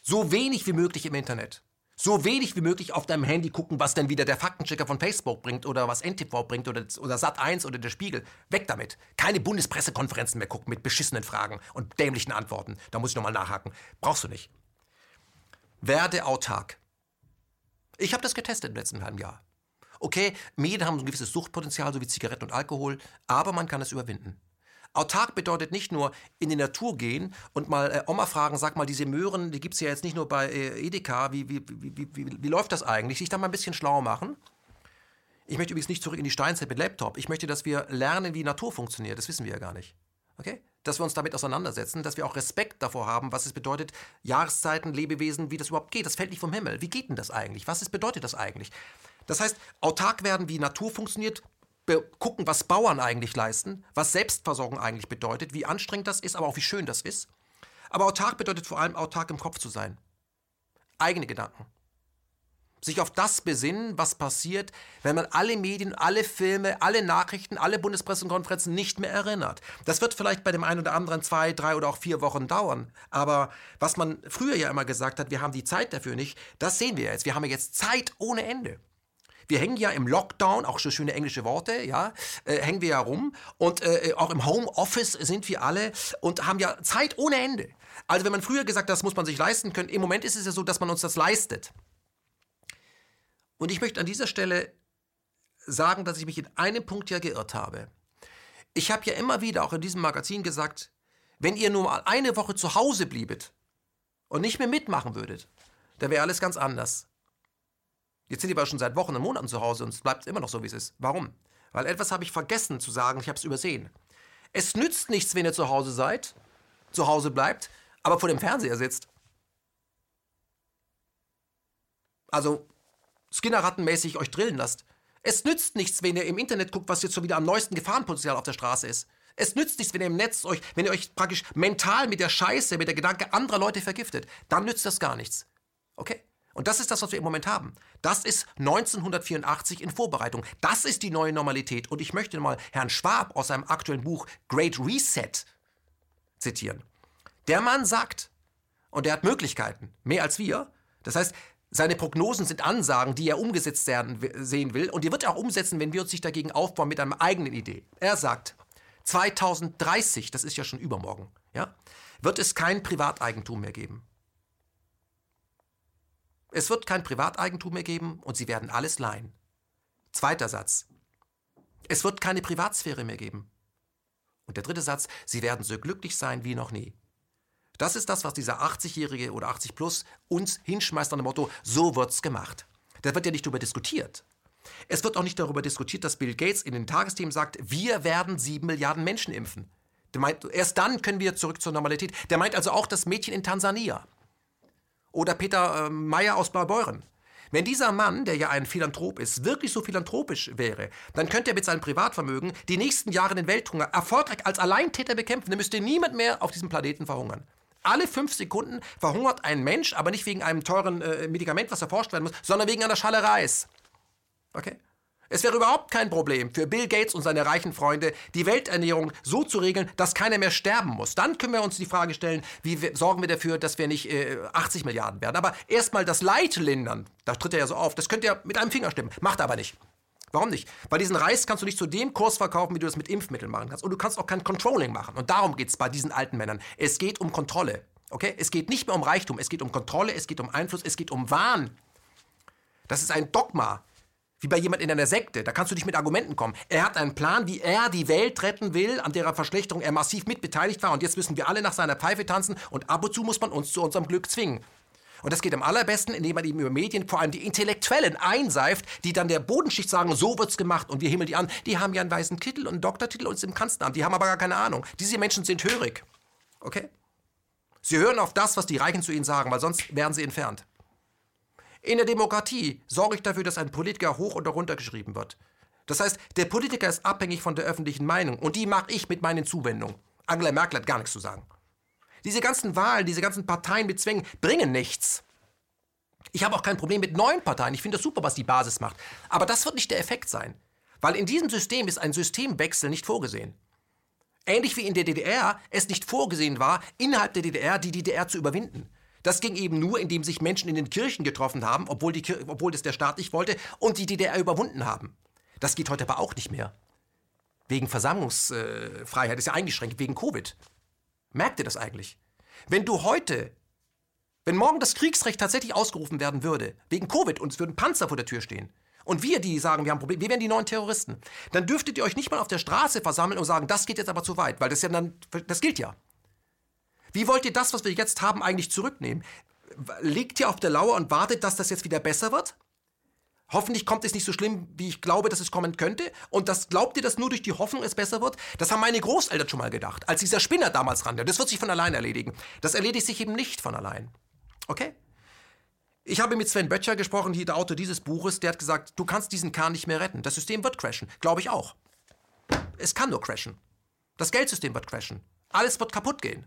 So wenig wie möglich im Internet. So wenig wie möglich auf deinem Handy gucken, was dann wieder der Faktenchecker von Facebook bringt oder was NTV bringt oder, oder Sat1 oder der Spiegel. Weg damit. Keine Bundespressekonferenzen mehr gucken mit beschissenen Fragen und dämlichen Antworten. Da muss ich nochmal nachhaken. Brauchst du nicht. Werde autark. Ich habe das getestet im letzten halben Jahr. Okay, Medien haben ein gewisses Suchtpotenzial, so wie Zigaretten und Alkohol, aber man kann es überwinden. Autark bedeutet nicht nur in die Natur gehen und mal äh, Oma fragen, sag mal, diese Möhren, die gibt es ja jetzt nicht nur bei äh, Edeka, wie, wie, wie, wie, läuft das eigentlich? Sich da mal ein bisschen schlau machen. Ich möchte übrigens nicht zurück in die Steinzeit mit Laptop. Ich möchte, dass wir lernen, wie Natur funktioniert. Das wissen wir ja gar nicht. Okay? dass wir uns damit auseinandersetzen, dass wir auch Respekt davor haben, was es bedeutet, Jahreszeiten, Lebewesen, wie das überhaupt geht. Das fällt nicht vom Himmel. Wie geht denn das eigentlich? Was ist, bedeutet das eigentlich? Das heißt, autark werden, wie Natur funktioniert, gucken, was Bauern eigentlich leisten, was Selbstversorgung eigentlich bedeutet, wie anstrengend das ist, aber auch wie schön das ist. Aber autark bedeutet vor allem autark im Kopf zu sein. Eigene Gedanken. Sich auf das besinnen, was passiert, wenn man alle Medien, alle Filme, alle Nachrichten, alle Bundespressekonferenzen nicht mehr erinnert. Das wird vielleicht bei dem einen oder anderen zwei, drei oder auch vier Wochen dauern. Aber was man früher ja immer gesagt hat, wir haben die Zeit dafür nicht, das sehen wir jetzt. Wir haben ja jetzt Zeit ohne Ende. Wir hängen ja im Lockdown, auch so schöne englische Worte, ja, äh, hängen wir ja rum. Und äh, auch im Homeoffice sind wir alle und haben ja Zeit ohne Ende. Also wenn man früher gesagt hat, das muss man sich leisten können, im Moment ist es ja so, dass man uns das leistet. Und ich möchte an dieser Stelle sagen, dass ich mich in einem Punkt ja geirrt habe. Ich habe ja immer wieder auch in diesem Magazin gesagt, wenn ihr nur mal eine Woche zu Hause bliebet und nicht mehr mitmachen würdet, dann wäre alles ganz anders. Jetzt sind die aber schon seit Wochen und Monaten zu Hause und es bleibt immer noch so, wie es ist. Warum? Weil etwas habe ich vergessen zu sagen, ich habe es übersehen. Es nützt nichts, wenn ihr zu Hause seid, zu Hause bleibt, aber vor dem Fernseher sitzt. Also Skinner-Rattenmäßig euch drillen lasst. Es nützt nichts, wenn ihr im Internet guckt, was jetzt schon wieder am neuesten Gefahrenpotenzial auf der Straße ist. Es nützt nichts, wenn ihr im Netz euch, wenn ihr euch praktisch mental mit der Scheiße, mit der Gedanke anderer Leute vergiftet. Dann nützt das gar nichts. Okay? Und das ist das, was wir im Moment haben. Das ist 1984 in Vorbereitung. Das ist die neue Normalität. Und ich möchte mal Herrn Schwab aus seinem aktuellen Buch Great Reset zitieren. Der Mann sagt, und er hat Möglichkeiten, mehr als wir. Das heißt, seine Prognosen sind Ansagen, die er umgesetzt sehen will. Und die wird er auch umsetzen, wenn wir uns nicht dagegen aufbauen mit einer eigenen Idee. Er sagt, 2030, das ist ja schon übermorgen, ja, wird es kein Privateigentum mehr geben. Es wird kein Privateigentum mehr geben und sie werden alles leihen. Zweiter Satz. Es wird keine Privatsphäre mehr geben. Und der dritte Satz, sie werden so glücklich sein wie noch nie. Das ist das, was dieser 80-Jährige oder 80 plus uns hinschmeißt an dem Motto, so wird's gemacht. Da wird ja nicht darüber diskutiert. Es wird auch nicht darüber diskutiert, dass Bill Gates in den Tagesthemen sagt, wir werden sieben Milliarden Menschen impfen. Der meint, erst dann können wir zurück zur Normalität. Der meint also auch das Mädchen in Tansania. Oder Peter äh, Meyer aus Blaubeuren. Wenn dieser Mann, der ja ein Philanthrop ist, wirklich so philanthropisch wäre, dann könnte er mit seinem Privatvermögen die nächsten Jahre den Welthunger erfolgreich als Alleintäter bekämpfen. Dann müsste niemand mehr auf diesem Planeten verhungern. Alle fünf Sekunden verhungert ein Mensch, aber nicht wegen einem teuren äh, Medikament, was erforscht werden muss, sondern wegen einer Schale Reis. Okay? Es wäre überhaupt kein Problem für Bill Gates und seine reichen Freunde, die Welternährung so zu regeln, dass keiner mehr sterben muss. Dann können wir uns die Frage stellen, wie sorgen wir dafür, dass wir nicht äh, 80 Milliarden werden. Aber erstmal das Leid lindern, da tritt er ja so auf, das könnt ihr mit einem Finger stimmen. Macht aber nicht. Warum nicht? Weil diesen Reis kannst du nicht zu dem Kurs verkaufen, wie du das mit Impfmitteln machen kannst. Und du kannst auch kein Controlling machen. Und darum geht es bei diesen alten Männern. Es geht um Kontrolle. Okay? Es geht nicht mehr um Reichtum, es geht um Kontrolle, es geht um Einfluss, es geht um Wahn. Das ist ein Dogma. Wie bei jemand in einer Sekte. Da kannst du nicht mit Argumenten kommen. Er hat einen Plan, wie er die Welt retten will, an deren Verschlechterung er massiv mitbeteiligt war. Und jetzt müssen wir alle nach seiner Pfeife tanzen. Und ab und zu muss man uns zu unserem Glück zwingen. Und das geht am allerbesten, indem man eben über Medien vor allem die Intellektuellen einseift, die dann der Bodenschicht sagen, so wird's gemacht und wir himmeln die an. Die haben ja einen weißen Titel und einen Doktortitel und sind im Kanzleramt. Die haben aber gar keine Ahnung. Diese Menschen sind hörig. Okay? Sie hören auf das, was die Reichen zu ihnen sagen, weil sonst werden sie entfernt. In der Demokratie sorge ich dafür, dass ein Politiker hoch oder runter geschrieben wird. Das heißt, der Politiker ist abhängig von der öffentlichen Meinung und die mache ich mit meinen Zuwendungen. Angela Merkel hat gar nichts zu sagen. Diese ganzen Wahlen, diese ganzen Parteien mit Zwängen bringen nichts. Ich habe auch kein Problem mit neuen Parteien. Ich finde das super, was die Basis macht. Aber das wird nicht der Effekt sein. Weil in diesem System ist ein Systemwechsel nicht vorgesehen. Ähnlich wie in der DDR es nicht vorgesehen war, innerhalb der DDR die DDR zu überwinden. Das ging eben nur, indem sich Menschen in den Kirchen getroffen haben, obwohl, die, obwohl das der Staat nicht wollte, und die DDR überwunden haben. Das geht heute aber auch nicht mehr. Wegen Versammlungsfreiheit ist ja eingeschränkt, wegen Covid. Merkt ihr das eigentlich? Wenn du heute, wenn morgen das Kriegsrecht tatsächlich ausgerufen werden würde, wegen Covid und es würden Panzer vor der Tür stehen, und wir, die sagen, wir haben Probleme, wir wären die neuen Terroristen, dann dürftet ihr euch nicht mal auf der Straße versammeln und sagen, das geht jetzt aber zu weit, weil das ja dann, das gilt ja. Wie wollt ihr das, was wir jetzt haben, eigentlich zurücknehmen? Liegt ihr auf der Lauer und wartet, dass das jetzt wieder besser wird? Hoffentlich kommt es nicht so schlimm, wie ich glaube, dass es kommen könnte. Und das glaubt ihr, dass nur durch die Hoffnung es besser wird? Das haben meine Großeltern schon mal gedacht, als dieser Spinner damals rannte. Das wird sich von allein erledigen. Das erledigt sich eben nicht von allein. Okay? Ich habe mit Sven Böttcher gesprochen, der Autor dieses Buches, der hat gesagt, du kannst diesen Kahn nicht mehr retten. Das System wird crashen. Glaube ich auch. Es kann nur crashen. Das Geldsystem wird crashen. Alles wird kaputt gehen.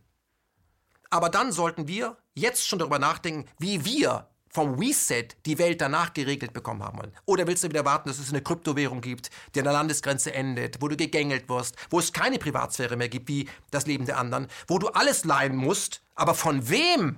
Aber dann sollten wir jetzt schon darüber nachdenken, wie wir vom Reset die Welt danach geregelt bekommen haben wollen? Oder willst du wieder warten, dass es eine Kryptowährung gibt, die an der Landesgrenze endet, wo du gegängelt wirst, wo es keine Privatsphäre mehr gibt, wie das Leben der anderen, wo du alles leihen musst, aber von wem?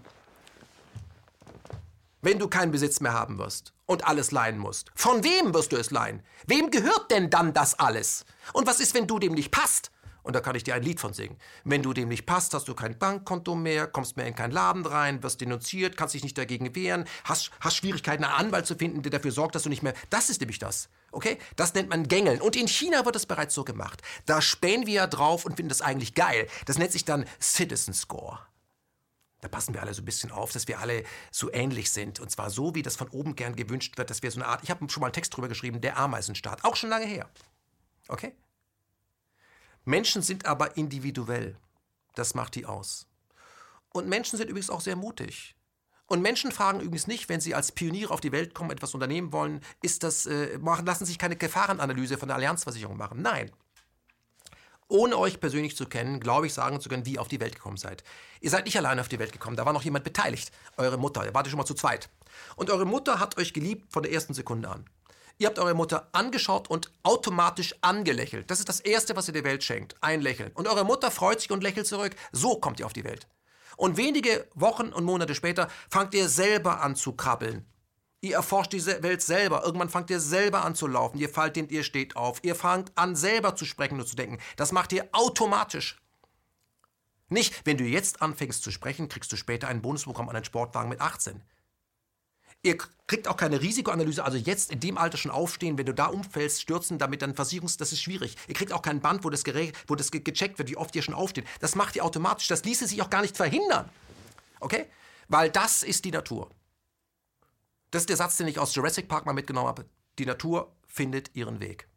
Wenn du keinen Besitz mehr haben wirst und alles leihen musst. Von wem wirst du es leihen? Wem gehört denn dann das alles? Und was ist, wenn du dem nicht passt? Und da kann ich dir ein Lied von singen. Wenn du dem nicht passt, hast du kein Bankkonto mehr, kommst mehr in keinen Laden rein, wirst denunziert, kannst dich nicht dagegen wehren, hast, hast Schwierigkeiten, einen Anwalt zu finden, der dafür sorgt, dass du nicht mehr. Das ist nämlich das. Okay? Das nennt man Gängeln. Und in China wird es bereits so gemacht. Da spähen wir ja drauf und finden das eigentlich geil. Das nennt sich dann Citizen Score. Da passen wir alle so ein bisschen auf, dass wir alle so ähnlich sind. Und zwar so, wie das von oben gern gewünscht wird, dass wir so eine Art, ich habe schon mal einen Text drüber geschrieben, der Ameisenstaat. Auch schon lange her. Okay? Menschen sind aber individuell. Das macht die aus. Und Menschen sind übrigens auch sehr mutig. Und Menschen fragen übrigens nicht, wenn sie als Pioniere auf die Welt kommen, etwas unternehmen wollen, ist das, äh, machen, lassen sich keine Gefahrenanalyse von der Allianzversicherung machen. Nein. Ohne euch persönlich zu kennen, glaube ich, sagen zu können, wie ihr auf die Welt gekommen seid. Ihr seid nicht alleine auf die Welt gekommen, da war noch jemand beteiligt. Eure Mutter, ihr wart schon mal zu zweit. Und eure Mutter hat euch geliebt von der ersten Sekunde an. Ihr habt eure Mutter angeschaut und automatisch angelächelt. Das ist das Erste, was ihr der Welt schenkt. Ein Lächeln. Und eure Mutter freut sich und lächelt zurück. So kommt ihr auf die Welt. Und wenige Wochen und Monate später fangt ihr selber an zu krabbeln. Ihr erforscht diese Welt selber. Irgendwann fangt ihr selber an zu laufen. Ihr fallt den, ihr steht auf. Ihr fangt an, selber zu sprechen und zu denken. Das macht ihr automatisch. Nicht, wenn du jetzt anfängst zu sprechen, kriegst du später ein Bonusprogramm an einen Sportwagen mit 18. Ihr kriegt auch keine Risikoanalyse, also jetzt in dem Alter schon aufstehen, wenn du da umfällst, stürzen, damit dann Versicherungs, das ist schwierig. Ihr kriegt auch kein Band, wo das, wo das gecheckt wird, wie oft ihr schon aufsteht. Das macht ihr automatisch. Das ließe sich auch gar nicht verhindern. Okay? Weil das ist die Natur. Das ist der Satz, den ich aus Jurassic Park mal mitgenommen habe. Die Natur findet ihren Weg.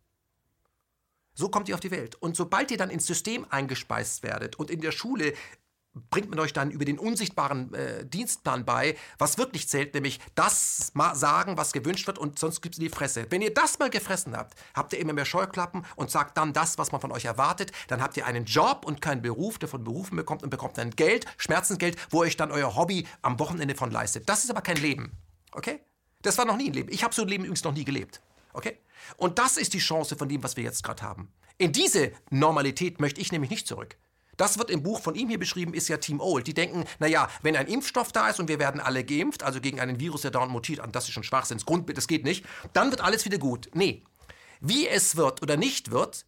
So kommt ihr auf die Welt. Und sobald ihr dann ins System eingespeist werdet und in der Schule bringt man euch dann über den unsichtbaren äh, Dienstplan bei, was wirklich zählt, nämlich das sagen, was gewünscht wird und sonst gibt es die Fresse. Wenn ihr das mal gefressen habt, habt ihr immer mehr Scheuklappen und sagt dann das, was man von euch erwartet, dann habt ihr einen Job und keinen Beruf, der von Berufen bekommt und bekommt dann Geld, Schmerzensgeld, wo euch dann euer Hobby am Wochenende von leistet. Das ist aber kein Leben. Okay? Das war noch nie ein Leben. Ich habe so ein Leben übrigens noch nie gelebt. Okay? Und das ist die Chance von dem, was wir jetzt gerade haben. In diese Normalität möchte ich nämlich nicht zurück. Das wird im Buch von ihm hier beschrieben, ist ja Team Old. Die denken, naja, wenn ein Impfstoff da ist und wir werden alle geimpft, also gegen einen Virus, der dauernd mutiert, das ist schon Schwachsinnsgrund, das geht nicht, dann wird alles wieder gut. Nee. Wie es wird oder nicht wird,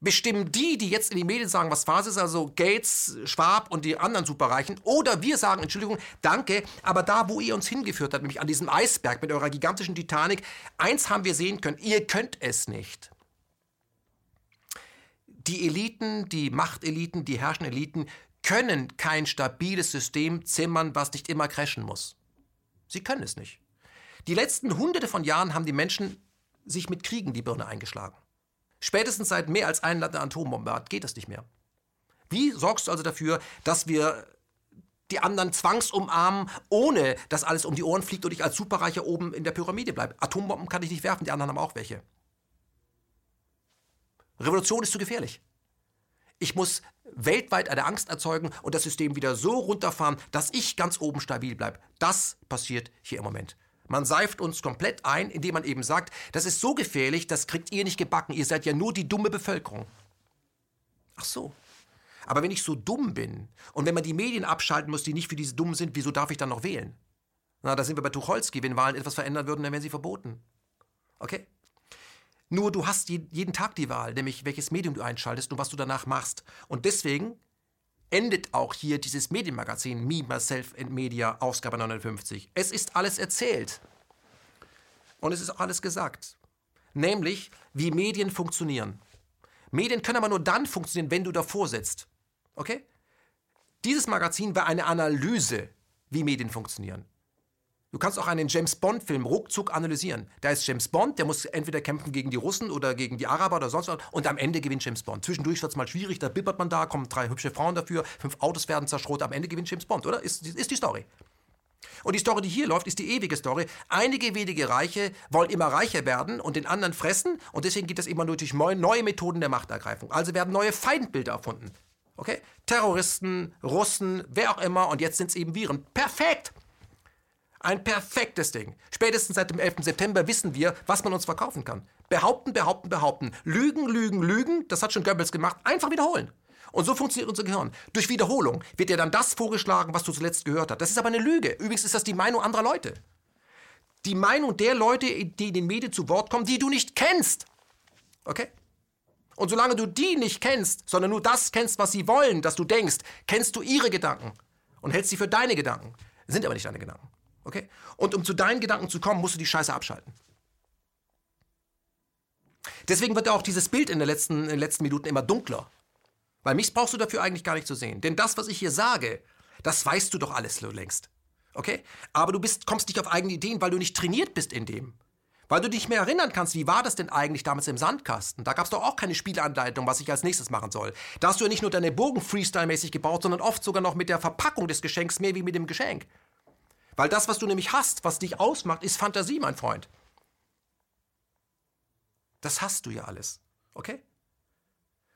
bestimmen die, die jetzt in die Medien sagen, was Phase ist, also Gates, Schwab und die anderen Superreichen, oder wir sagen, Entschuldigung, danke, aber da, wo ihr uns hingeführt habt, nämlich an diesem Eisberg mit eurer gigantischen Titanic, eins haben wir sehen können, ihr könnt es nicht die Eliten, die Machteliten, die herrschenden Eliten können kein stabiles System zimmern, was nicht immer crashen muss. Sie können es nicht. Die letzten hunderte von Jahren haben die Menschen sich mit Kriegen die Birne eingeschlagen. Spätestens seit mehr als einem Land eine Atombombe hat, geht das nicht mehr. Wie sorgst du also dafür, dass wir die anderen zwangsumarmen, ohne dass alles um die Ohren fliegt und ich als Superreicher oben in der Pyramide bleibe? Atombomben kann ich nicht werfen, die anderen haben auch welche. Revolution ist zu gefährlich. Ich muss weltweit eine Angst erzeugen und das System wieder so runterfahren, dass ich ganz oben stabil bleibe. Das passiert hier im Moment. Man seift uns komplett ein, indem man eben sagt, das ist so gefährlich, das kriegt ihr nicht gebacken, ihr seid ja nur die dumme Bevölkerung. Ach so. Aber wenn ich so dumm bin und wenn man die Medien abschalten muss, die nicht für diese Dummen sind, wieso darf ich dann noch wählen? Na, da sind wir bei Tucholsky. Wenn Wahlen etwas verändern würden, dann wären sie verboten. Okay? Nur du hast jeden Tag die Wahl, nämlich welches Medium du einschaltest und was du danach machst. Und deswegen endet auch hier dieses Medienmagazin Me, Myself and Media, Ausgabe 59. Es ist alles erzählt. Und es ist auch alles gesagt. Nämlich, wie Medien funktionieren. Medien können aber nur dann funktionieren, wenn du davor sitzt. Okay? Dieses Magazin war eine Analyse, wie Medien funktionieren. Du kannst auch einen James Bond-Film ruckzuck analysieren. Da ist James Bond, der muss entweder kämpfen gegen die Russen oder gegen die Araber oder sonst was. Und am Ende gewinnt James Bond. Zwischendurch wird es mal schwierig, da bibbert man da, kommen drei hübsche Frauen dafür, fünf Autos werden zerschrotet. Am Ende gewinnt James Bond, oder? Ist, ist die Story. Und die Story, die hier läuft, ist die ewige Story. Einige wenige Reiche wollen immer reicher werden und den anderen fressen. Und deswegen geht es immer nur durch neue Methoden der Machtergreifung. Also werden neue Feindbilder erfunden. Okay? Terroristen, Russen, wer auch immer. Und jetzt sind es eben Viren. Perfekt! Ein perfektes Ding. Spätestens seit dem 11. September wissen wir, was man uns verkaufen kann. Behaupten, behaupten, behaupten. Lügen, lügen, lügen. Das hat schon Goebbels gemacht. Einfach wiederholen. Und so funktioniert unser Gehirn. Durch Wiederholung wird dir dann das vorgeschlagen, was du zuletzt gehört hast. Das ist aber eine Lüge. Übrigens ist das die Meinung anderer Leute. Die Meinung der Leute, die in den Medien zu Wort kommen, die du nicht kennst. Okay? Und solange du die nicht kennst, sondern nur das kennst, was sie wollen, dass du denkst, kennst du ihre Gedanken und hältst sie für deine Gedanken. Sind aber nicht deine Gedanken. Okay? Und um zu deinen Gedanken zu kommen, musst du die Scheiße abschalten. Deswegen wird auch dieses Bild in, letzten, in den letzten Minuten immer dunkler. Weil mich brauchst du dafür eigentlich gar nicht zu sehen. Denn das, was ich hier sage, das weißt du doch alles längst. Okay? Aber du bist, kommst nicht auf eigene Ideen, weil du nicht trainiert bist in dem. Weil du dich mehr erinnern kannst, wie war das denn eigentlich damals im Sandkasten? Da gab es doch auch keine Spielanleitung, was ich als nächstes machen soll. Da hast du ja nicht nur deine Bogen freestyle-mäßig gebaut, sondern oft sogar noch mit der Verpackung des Geschenks mehr wie mit dem Geschenk. Weil das, was du nämlich hast, was dich ausmacht, ist Fantasie, mein Freund. Das hast du ja alles. Okay?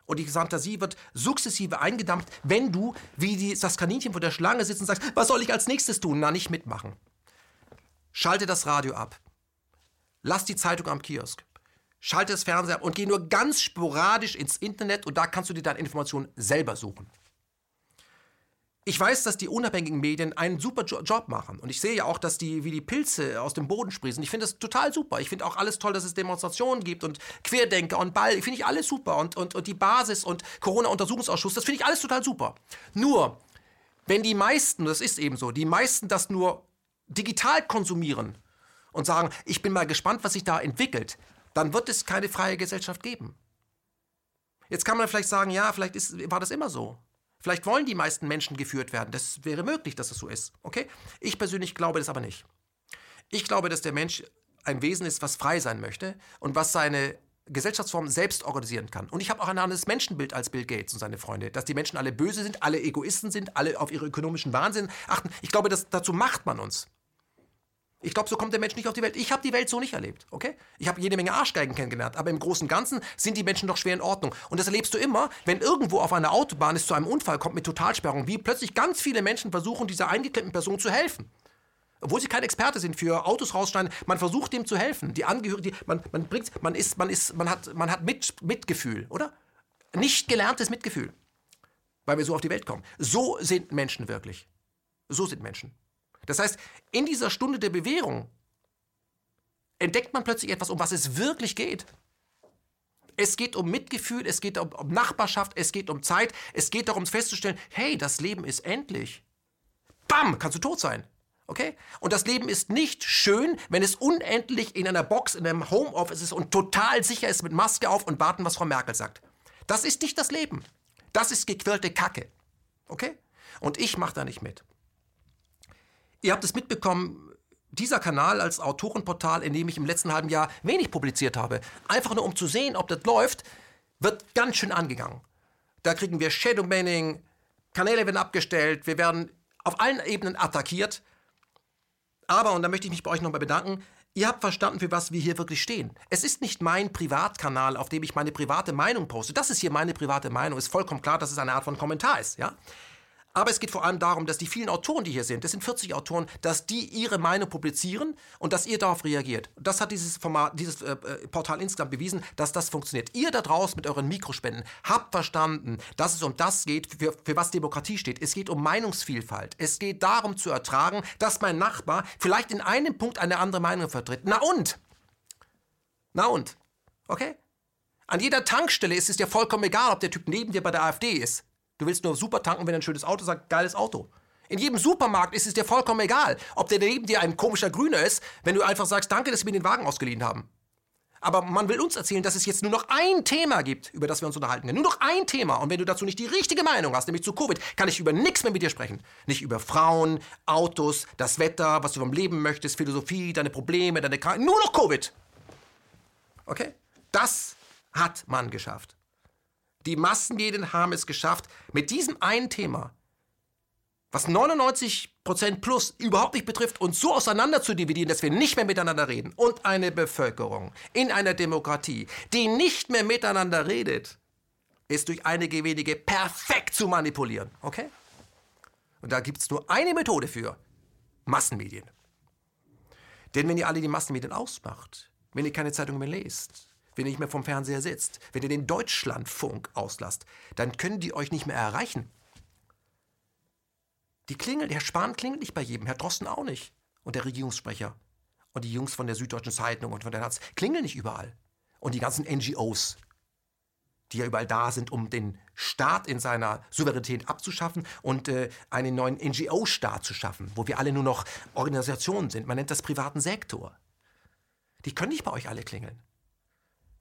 Und die Fantasie wird sukzessive eingedampft, wenn du, wie die, das Kaninchen vor der Schlange sitzt und sagst, was soll ich als nächstes tun? Na, nicht mitmachen. Schalte das Radio ab. Lass die Zeitung am Kiosk. Schalte das Fernseher ab und geh nur ganz sporadisch ins Internet und da kannst du dir deine Informationen selber suchen. Ich weiß, dass die unabhängigen Medien einen super Job machen. Und ich sehe ja auch, dass die wie die Pilze aus dem Boden sprießen. Ich finde das total super. Ich finde auch alles toll, dass es Demonstrationen gibt und Querdenker und Ball. Finde ich alles super. Und, und, und die Basis und Corona-Untersuchungsausschuss, das finde ich alles total super. Nur, wenn die meisten, das ist eben so, die meisten das nur digital konsumieren und sagen, ich bin mal gespannt, was sich da entwickelt, dann wird es keine freie Gesellschaft geben. Jetzt kann man vielleicht sagen, ja, vielleicht ist, war das immer so. Vielleicht wollen die meisten Menschen geführt werden. Das wäre möglich, dass es so ist. Okay? Ich persönlich glaube das aber nicht. Ich glaube, dass der Mensch ein Wesen ist, was frei sein möchte und was seine Gesellschaftsform selbst organisieren kann. Und ich habe auch ein anderes Menschenbild als Bill Gates und seine Freunde, dass die Menschen alle böse sind, alle Egoisten sind, alle auf ihre ökonomischen Wahnsinn achten. Ich glaube, dass, dazu macht man uns. Ich glaube, so kommt der Mensch nicht auf die Welt. Ich habe die Welt so nicht erlebt, okay? Ich habe jede Menge Arschgeigen kennengelernt, aber im Großen und Ganzen sind die Menschen doch schwer in Ordnung. Und das erlebst du immer, wenn irgendwo auf einer Autobahn es zu einem Unfall kommt mit Totalsperrung, wie plötzlich ganz viele Menschen versuchen, dieser eingeklemmten Person zu helfen. Obwohl sie kein Experte sind für Autos rausschneiden, man versucht dem zu helfen. Die Angehörigen, man, man bringt, man ist, man ist, man hat, man hat mit, Mitgefühl, oder? Nicht gelerntes Mitgefühl, weil wir so auf die Welt kommen. So sind Menschen wirklich. So sind Menschen. Das heißt, in dieser Stunde der Bewährung entdeckt man plötzlich etwas, um was es wirklich geht. Es geht um Mitgefühl, es geht um, um, Nachbarschaft, es geht um Zeit, es geht darum festzustellen, hey, das Leben ist endlich. Bam, kannst du tot sein. Okay? Und das Leben ist nicht schön, wenn es unendlich in einer Box, in einem Homeoffice ist und total sicher ist mit Maske auf und warten, was Frau Merkel sagt. Das ist nicht das Leben. Das ist gequirlte Kacke. Okay? Und ich mache da nicht mit. Ihr habt es mitbekommen, dieser Kanal als Autorenportal, in dem ich im letzten halben Jahr wenig publiziert habe, einfach nur um zu sehen, ob das läuft, wird ganz schön angegangen. Da kriegen wir Shadowbanning, Kanäle werden abgestellt, wir werden auf allen Ebenen attackiert. Aber, und da möchte ich mich bei euch nochmal bedanken, ihr habt verstanden, für was wir hier wirklich stehen. Es ist nicht mein Privatkanal, auf dem ich meine private Meinung poste. Das ist hier meine private Meinung. Ist vollkommen klar, dass es eine Art von Kommentar ist, ja? Aber es geht vor allem darum, dass die vielen Autoren, die hier sind, das sind 40 Autoren, dass die ihre Meinung publizieren und dass ihr darauf reagiert. Das hat dieses Format, dieses äh, äh, Portal insgesamt bewiesen, dass das funktioniert. Ihr da draußen mit euren Mikrospenden habt verstanden, dass es um das geht, für, für was Demokratie steht. Es geht um Meinungsvielfalt. Es geht darum zu ertragen, dass mein Nachbar vielleicht in einem Punkt eine andere Meinung vertritt. Na und? Na und? Okay? An jeder Tankstelle ist es dir vollkommen egal, ob der Typ neben dir bei der AfD ist. Du willst nur super tanken, wenn ein schönes Auto sagt, geiles Auto. In jedem Supermarkt ist es dir vollkommen egal, ob der neben dir ein komischer Grüner ist, wenn du einfach sagst, danke, dass wir den Wagen ausgeliehen haben. Aber man will uns erzählen, dass es jetzt nur noch ein Thema gibt, über das wir uns unterhalten können. Nur noch ein Thema. Und wenn du dazu nicht die richtige Meinung hast, nämlich zu Covid, kann ich über nichts mehr mit dir sprechen. Nicht über Frauen, Autos, das Wetter, was du vom Leben möchtest, Philosophie, deine Probleme, deine Krankheiten. Nur noch Covid. Okay? Das hat man geschafft. Die Massenmedien haben es geschafft, mit diesem einen Thema, was 99% plus überhaupt nicht betrifft, uns so auseinander zu dividieren, dass wir nicht mehr miteinander reden. Und eine Bevölkerung in einer Demokratie, die nicht mehr miteinander redet, ist durch einige wenige perfekt zu manipulieren. Okay? Und da gibt es nur eine Methode für. Massenmedien. Denn wenn ihr alle die Massenmedien ausmacht, wenn ihr keine Zeitung mehr lest, wenn ihr nicht mehr vom Fernseher sitzt, wenn ihr den Deutschlandfunk auslasst, dann können die euch nicht mehr erreichen. Die klingelt, Herr Spahn klingelt nicht bei jedem, Herr Drosten auch nicht. Und der Regierungssprecher. Und die Jungs von der Süddeutschen Zeitung und von der Taz klingeln nicht überall. Und die ganzen NGOs, die ja überall da sind, um den Staat in seiner Souveränität abzuschaffen und äh, einen neuen NGO-Staat zu schaffen, wo wir alle nur noch Organisationen sind. Man nennt das privaten Sektor. Die können nicht bei euch alle klingeln.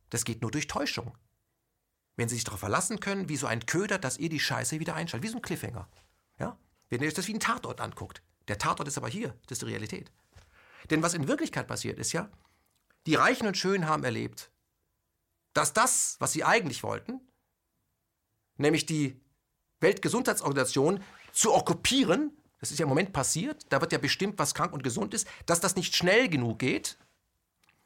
Das geht nur durch Täuschung. Wenn sie sich darauf verlassen können, wie so ein Köder, dass ihr die Scheiße wieder einschaltet, wie so ein Cliffhanger. Ja? Wenn ihr euch das wie ein Tatort anguckt. Der Tatort ist aber hier, das ist die Realität. Denn was in Wirklichkeit passiert ist ja, die Reichen und Schönen haben erlebt, dass das, was sie eigentlich wollten, nämlich die Weltgesundheitsorganisation zu okkupieren, das ist ja im Moment passiert, da wird ja bestimmt, was krank und gesund ist, dass das nicht schnell genug geht.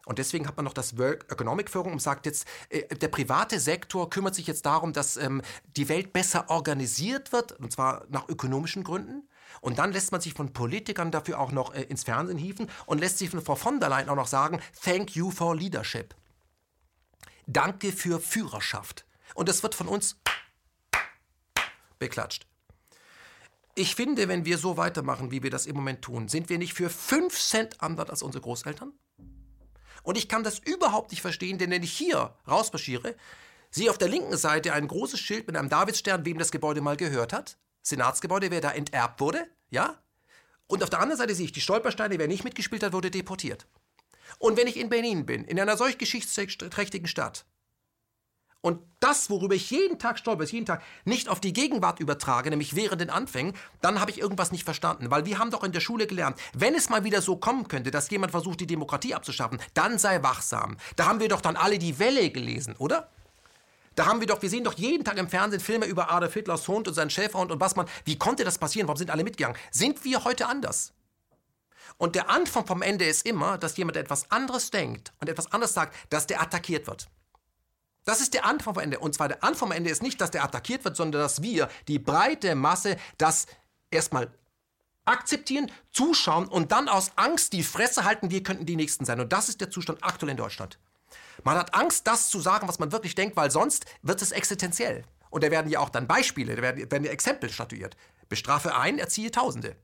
Und deswegen hat man noch das World Economic Forum und sagt jetzt, äh, der private Sektor kümmert sich jetzt darum, dass ähm, die Welt besser organisiert wird, und zwar nach ökonomischen Gründen. Und dann lässt man sich von Politikern dafür auch noch äh, ins Fernsehen hieven und lässt sich von Frau von der Leyen auch noch sagen, thank you for leadership. Danke für Führerschaft. Und das wird von uns beklatscht. Ich finde, wenn wir so weitermachen, wie wir das im Moment tun, sind wir nicht für 5 Cent anders als unsere Großeltern? Und ich kann das überhaupt nicht verstehen, denn wenn ich hier rausmarschiere, sehe auf der linken Seite ein großes Schild mit einem Davidstern, wem das Gebäude mal gehört hat. Senatsgebäude, wer da enterbt wurde, ja? Und auf der anderen Seite sehe ich die Stolpersteine, wer nicht mitgespielt hat, wurde deportiert. Und wenn ich in Berlin bin, in einer solch geschichtsträchtigen Stadt, und das, worüber ich jeden Tag stolper, jeden Tag nicht auf die Gegenwart übertrage, nämlich während den Anfängen, dann habe ich irgendwas nicht verstanden. Weil wir haben doch in der Schule gelernt, wenn es mal wieder so kommen könnte, dass jemand versucht, die Demokratie abzuschaffen, dann sei wachsam. Da haben wir doch dann alle die Welle gelesen, oder? Da haben wir doch, wir sehen doch jeden Tag im Fernsehen Filme über Adolf Hitlers Hund und seinen Schäferhund und was man, wie konnte das passieren? Warum sind alle mitgegangen? Sind wir heute anders? Und der Anfang vom Ende ist immer, dass jemand etwas anderes denkt und etwas anderes sagt, dass der attackiert wird. Das ist der Anfang vom Ende. Und zwar der Anfang vom Ende ist nicht, dass der attackiert wird, sondern dass wir, die breite Masse, das erstmal akzeptieren, zuschauen und dann aus Angst die Fresse halten, wir könnten die Nächsten sein. Und das ist der Zustand aktuell in Deutschland. Man hat Angst, das zu sagen, was man wirklich denkt, weil sonst wird es existenziell. Und da werden ja auch dann Beispiele, da werden, werden ja Exempel statuiert. Bestrafe einen, erziehe Tausende.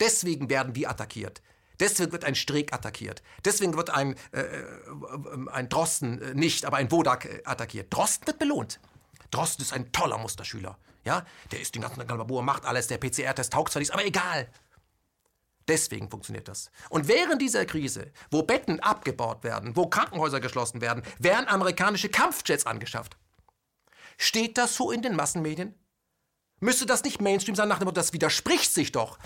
Deswegen werden wir attackiert. Deswegen wird ein Streeck attackiert. Deswegen wird ein, äh, äh ein Drosten äh, nicht, aber ein Wodak äh, attackiert. Drosten wird belohnt. Drosten ist ein toller Musterschüler. Ja? Der ist den ganzen Tag Galabur, macht alles, der PCR-Test taugt zwar nichts, aber egal. Deswegen funktioniert das. Und während dieser Krise, wo Betten abgebaut werden, wo Krankenhäuser geschlossen werden, werden amerikanische Kampfjets angeschafft. Steht das so in den Massenmedien? Müsste das nicht Mainstream sein nach dem Motto, das widerspricht sich doch.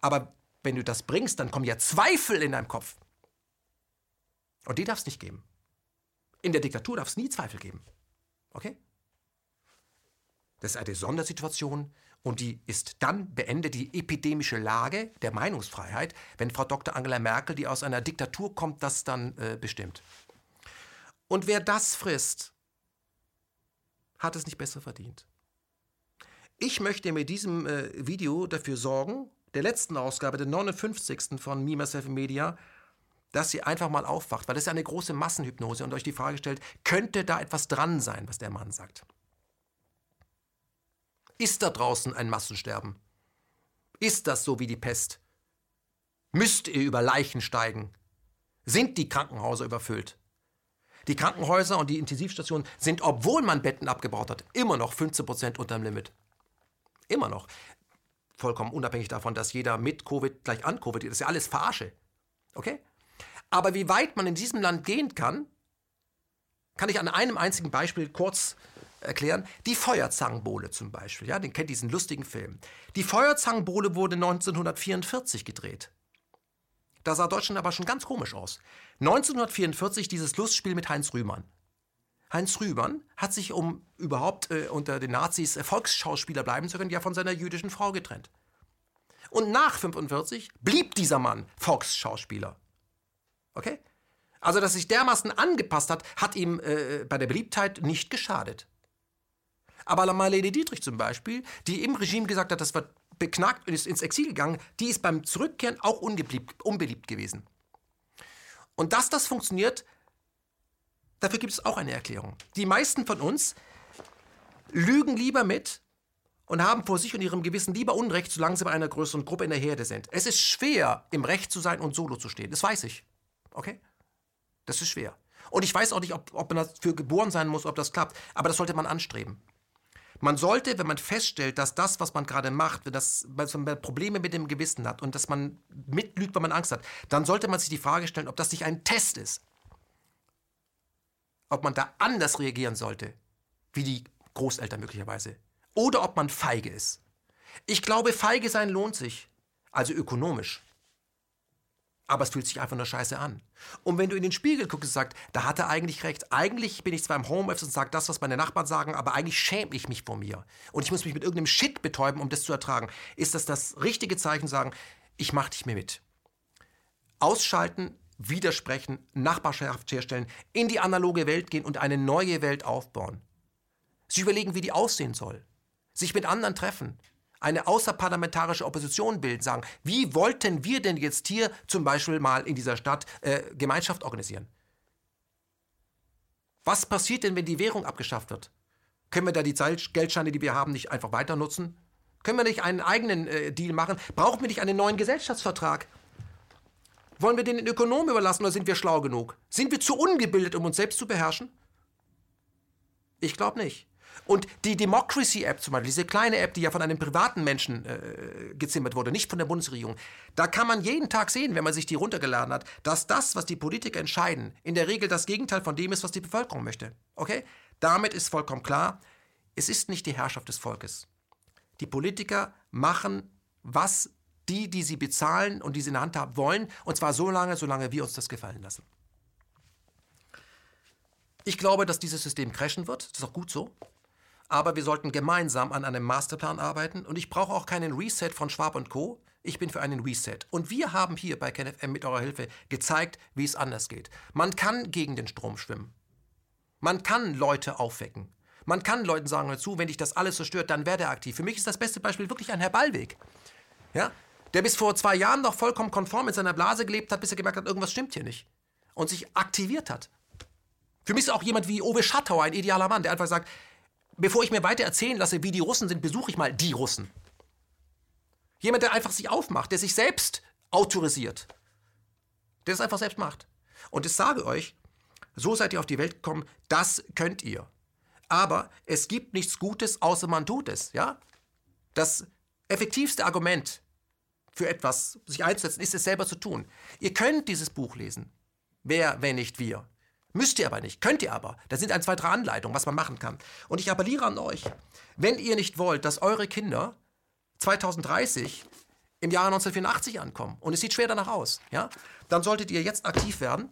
Aber wenn du das bringst, dann kommen ja Zweifel in deinem Kopf. Und die darf es nicht geben. In der Diktatur darf es nie Zweifel geben. Okay? Das ist eine Sondersituation und die ist dann beendet, die epidemische Lage der Meinungsfreiheit, wenn Frau Dr. Angela Merkel, die aus einer Diktatur kommt, das dann äh, bestimmt. Und wer das frisst, hat es nicht besser verdient. Ich möchte mit diesem äh, Video dafür sorgen, der letzten Ausgabe, der 59. von Me, Myself Media, dass sie einfach mal aufwacht, weil das ist eine große Massenhypnose und euch die Frage stellt, könnte da etwas dran sein, was der Mann sagt? Ist da draußen ein Massensterben? Ist das so wie die Pest? Müsst ihr über Leichen steigen? Sind die Krankenhäuser überfüllt? Die Krankenhäuser und die Intensivstationen sind, obwohl man Betten abgebaut hat, immer noch 15 Prozent unterm Limit. Immer noch vollkommen unabhängig davon, dass jeder mit Covid gleich an Covid ist. Das ist ja alles Verarsche. Okay? Aber wie weit man in diesem Land gehen kann, kann ich an einem einzigen Beispiel kurz erklären. Die Feuerzangenbowle zum Beispiel, ja, den kennt diesen lustigen Film. Die Feuerzangenbowle wurde 1944 gedreht. Da sah Deutschland aber schon ganz komisch aus. 1944 dieses Lustspiel mit Heinz Rühmann. Heinz Rühmann hat sich, um überhaupt äh, unter den Nazis Volksschauspieler bleiben zu können, ja von seiner jüdischen Frau getrennt. Und nach 45 blieb dieser Mann Volksschauspieler. Okay? Also, dass sich dermaßen angepasst hat, hat ihm äh, bei der Beliebtheit nicht geschadet. Aber Marlene Dietrich zum Beispiel, die im Regime gesagt hat, das wird beknackt und ist ins Exil gegangen, die ist beim Zurückkehren auch unbeliebt gewesen. Und dass das funktioniert, dafür gibt es auch eine Erklärung. Die meisten von uns lügen lieber mit und haben vor sich und ihrem Gewissen lieber Unrecht, solange sie bei einer größeren Gruppe in der Herde sind. Es ist schwer, im Recht zu sein und solo zu stehen. Das weiß ich. Okay? Das ist schwer. Und ich weiß auch nicht, ob, ob man dafür geboren sein muss, ob das klappt. Aber das sollte man anstreben. Man sollte, wenn man feststellt, dass das, was man gerade macht, dass man Probleme mit dem Gewissen hat und dass man mitlügt, weil man Angst hat, dann sollte man sich die Frage stellen, ob das nicht ein Test ist. Ob man da anders reagieren sollte, wie die Großeltern möglicherweise. Oder ob man feige ist. Ich glaube, feige sein lohnt sich. Also ökonomisch aber es fühlt sich einfach nur scheiße an. Und wenn du in den Spiegel guckst und sagst, da hat er eigentlich recht. Eigentlich bin ich zwar im Homeoffice und sage das, was meine Nachbarn sagen, aber eigentlich schäme ich mich vor mir. Und ich muss mich mit irgendeinem Shit betäuben, um das zu ertragen. Ist das das richtige Zeichen, sagen, ich mach dich mir mit. Ausschalten, widersprechen, Nachbarschaft herstellen, in die analoge Welt gehen und eine neue Welt aufbauen. Sie überlegen, wie die aussehen soll. Sich mit anderen treffen, eine außerparlamentarische Opposition bilden, sagen, wie wollten wir denn jetzt hier zum Beispiel mal in dieser Stadt äh, Gemeinschaft organisieren? Was passiert denn, wenn die Währung abgeschafft wird? Können wir da die Geldscheine, die wir haben, nicht einfach weiter nutzen? Können wir nicht einen eigenen äh, Deal machen? Brauchen wir nicht einen neuen Gesellschaftsvertrag? Wollen wir den Ökonomen überlassen oder sind wir schlau genug? Sind wir zu ungebildet, um uns selbst zu beherrschen? Ich glaube nicht. Und die Democracy-App zum Beispiel, diese kleine App, die ja von einem privaten Menschen äh, gezimmert wurde, nicht von der Bundesregierung, da kann man jeden Tag sehen, wenn man sich die runtergeladen hat, dass das, was die Politiker entscheiden, in der Regel das Gegenteil von dem ist, was die Bevölkerung möchte. Okay? Damit ist vollkommen klar, es ist nicht die Herrschaft des Volkes. Die Politiker machen, was die, die sie bezahlen und die sie in der Hand haben wollen, und zwar so lange, solange wir uns das gefallen lassen. Ich glaube, dass dieses System crashen wird. Das ist auch gut so aber wir sollten gemeinsam an einem Masterplan arbeiten und ich brauche auch keinen Reset von Schwab und Co. Ich bin für einen Reset. Und wir haben hier bei KenFM mit eurer Hilfe gezeigt, wie es anders geht. Man kann gegen den Strom schwimmen. Man kann Leute aufwecken. Man kann Leuten sagen, hör wenn dich das alles so stört, dann werde aktiv. Für mich ist das beste Beispiel wirklich ein Herr Ballweg. Ja? Der bis vor zwei Jahren noch vollkommen konform in seiner Blase gelebt hat, bis er gemerkt hat, irgendwas stimmt hier nicht. Und sich aktiviert hat. Für mich ist auch jemand wie Owe Schattauer ein idealer Mann, der einfach sagt, bevor ich mir weiter erzählen lasse, wie die Russen sind, besuche ich mal die Russen. Jemand, der einfach sich aufmacht, der sich selbst autorisiert. Der es einfach selbst macht. Und ich sage euch, so seid ihr auf die Welt gekommen, das könnt ihr. Aber es gibt nichts Gutes, außer man tut es, ja? Das effektivste Argument für etwas sich einzusetzen, ist es selber zu tun. Ihr könnt dieses Buch lesen. Wer, wenn nicht wir? Müsst ihr aber nicht, könnt ihr aber. Da sind ein, zwei, drei Anleitungen, was man machen kann. Und ich appelliere an euch, wenn ihr nicht wollt, dass eure Kinder 2030 im Jahre 1984 ankommen, und es sieht schwer danach aus, ja, dann solltet ihr jetzt aktiv werden,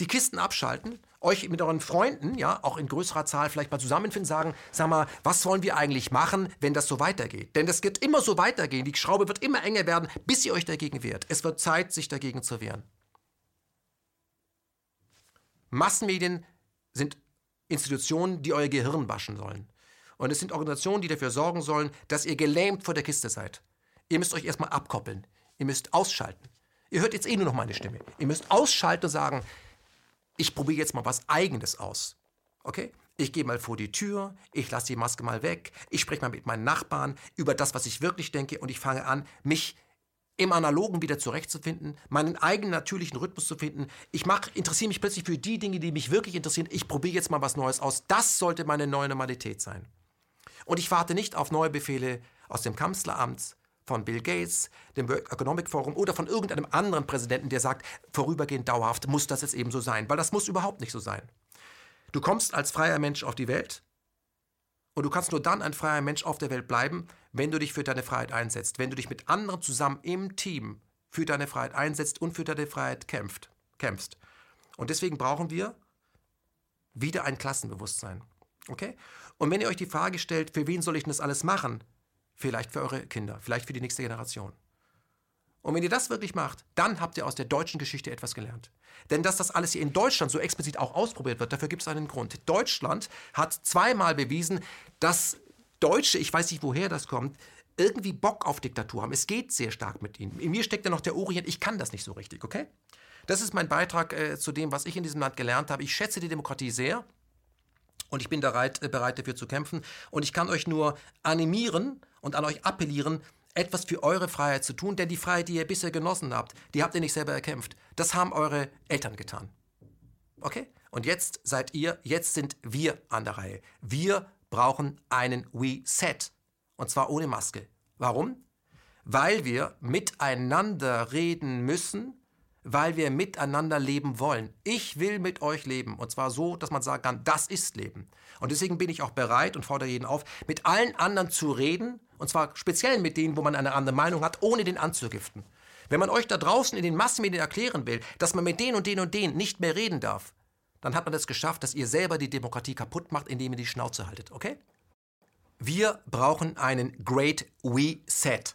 die Kisten abschalten, euch mit euren Freunden, ja, auch in größerer Zahl vielleicht mal zusammenfinden, sagen, sag mal, was wollen wir eigentlich machen, wenn das so weitergeht? Denn das wird immer so weitergehen, die Schraube wird immer enger werden, bis ihr euch dagegen wehrt. Es wird Zeit, sich dagegen zu wehren. Massenmedien sind Institutionen, die euer Gehirn waschen sollen. Und es sind Organisationen, die dafür sorgen sollen, dass ihr gelähmt vor der Kiste seid. Ihr müsst euch erstmal abkoppeln. Ihr müsst ausschalten. Ihr hört jetzt eh nur noch meine Stimme. Ihr müsst ausschalten und sagen, ich probiere jetzt mal was Eigenes aus. Okay? Ich gehe mal vor die Tür, ich lasse die Maske mal weg, ich spreche mal mit meinen Nachbarn über das, was ich wirklich denke und ich fange an, mich im Analogen wieder zurechtzufinden, meinen eigenen natürlichen Rhythmus zu finden. Ich interessiere mich plötzlich für die Dinge, die mich wirklich interessieren. Ich probiere jetzt mal was Neues aus. Das sollte meine neue Normalität sein. Und ich warte nicht auf neue Befehle aus dem Kanzleramt, von Bill Gates, dem World Economic Forum oder von irgendeinem anderen Präsidenten, der sagt, vorübergehend dauerhaft muss das jetzt eben so sein, weil das muss überhaupt nicht so sein. Du kommst als freier Mensch auf die Welt und du kannst nur dann ein freier Mensch auf der Welt bleiben, wenn du dich für deine Freiheit einsetzt, wenn du dich mit anderen zusammen im Team für deine Freiheit einsetzt und für deine Freiheit kämpft, kämpfst. Und deswegen brauchen wir wieder ein Klassenbewusstsein. Okay? Und wenn ihr euch die Frage stellt, für wen soll ich denn das alles machen? Vielleicht für eure Kinder, vielleicht für die nächste Generation. Und wenn ihr das wirklich macht, dann habt ihr aus der deutschen Geschichte etwas gelernt. Denn dass das alles hier in Deutschland so explizit auch ausprobiert wird, dafür gibt es einen Grund. Deutschland hat zweimal bewiesen, dass Deutsche, ich weiß nicht woher das kommt, irgendwie Bock auf Diktatur haben. Es geht sehr stark mit ihnen. In mir steckt ja noch der Orient, ich kann das nicht so richtig, okay? Das ist mein Beitrag äh, zu dem, was ich in diesem Land gelernt habe. Ich schätze die Demokratie sehr. Und ich bin bereit, äh, bereit dafür zu kämpfen. Und ich kann euch nur animieren und an euch appellieren, etwas für eure Freiheit zu tun, denn die Freiheit, die ihr bisher genossen habt, die habt ihr nicht selber erkämpft. Das haben eure Eltern getan. Okay? Und jetzt seid ihr, jetzt sind wir an der Reihe. Wir brauchen einen Reset. Und zwar ohne Maske. Warum? Weil wir miteinander reden müssen, weil wir miteinander leben wollen. Ich will mit euch leben. Und zwar so, dass man sagen kann, das ist Leben. Und deswegen bin ich auch bereit und fordere jeden auf, mit allen anderen zu reden. Und zwar speziell mit denen, wo man eine andere Meinung hat, ohne den anzugiften. Wenn man euch da draußen in den Massenmedien erklären will, dass man mit denen und denen und denen nicht mehr reden darf, dann hat man es geschafft, dass ihr selber die Demokratie kaputt macht, indem ihr die Schnauze haltet, okay? Wir brauchen einen Great Reset.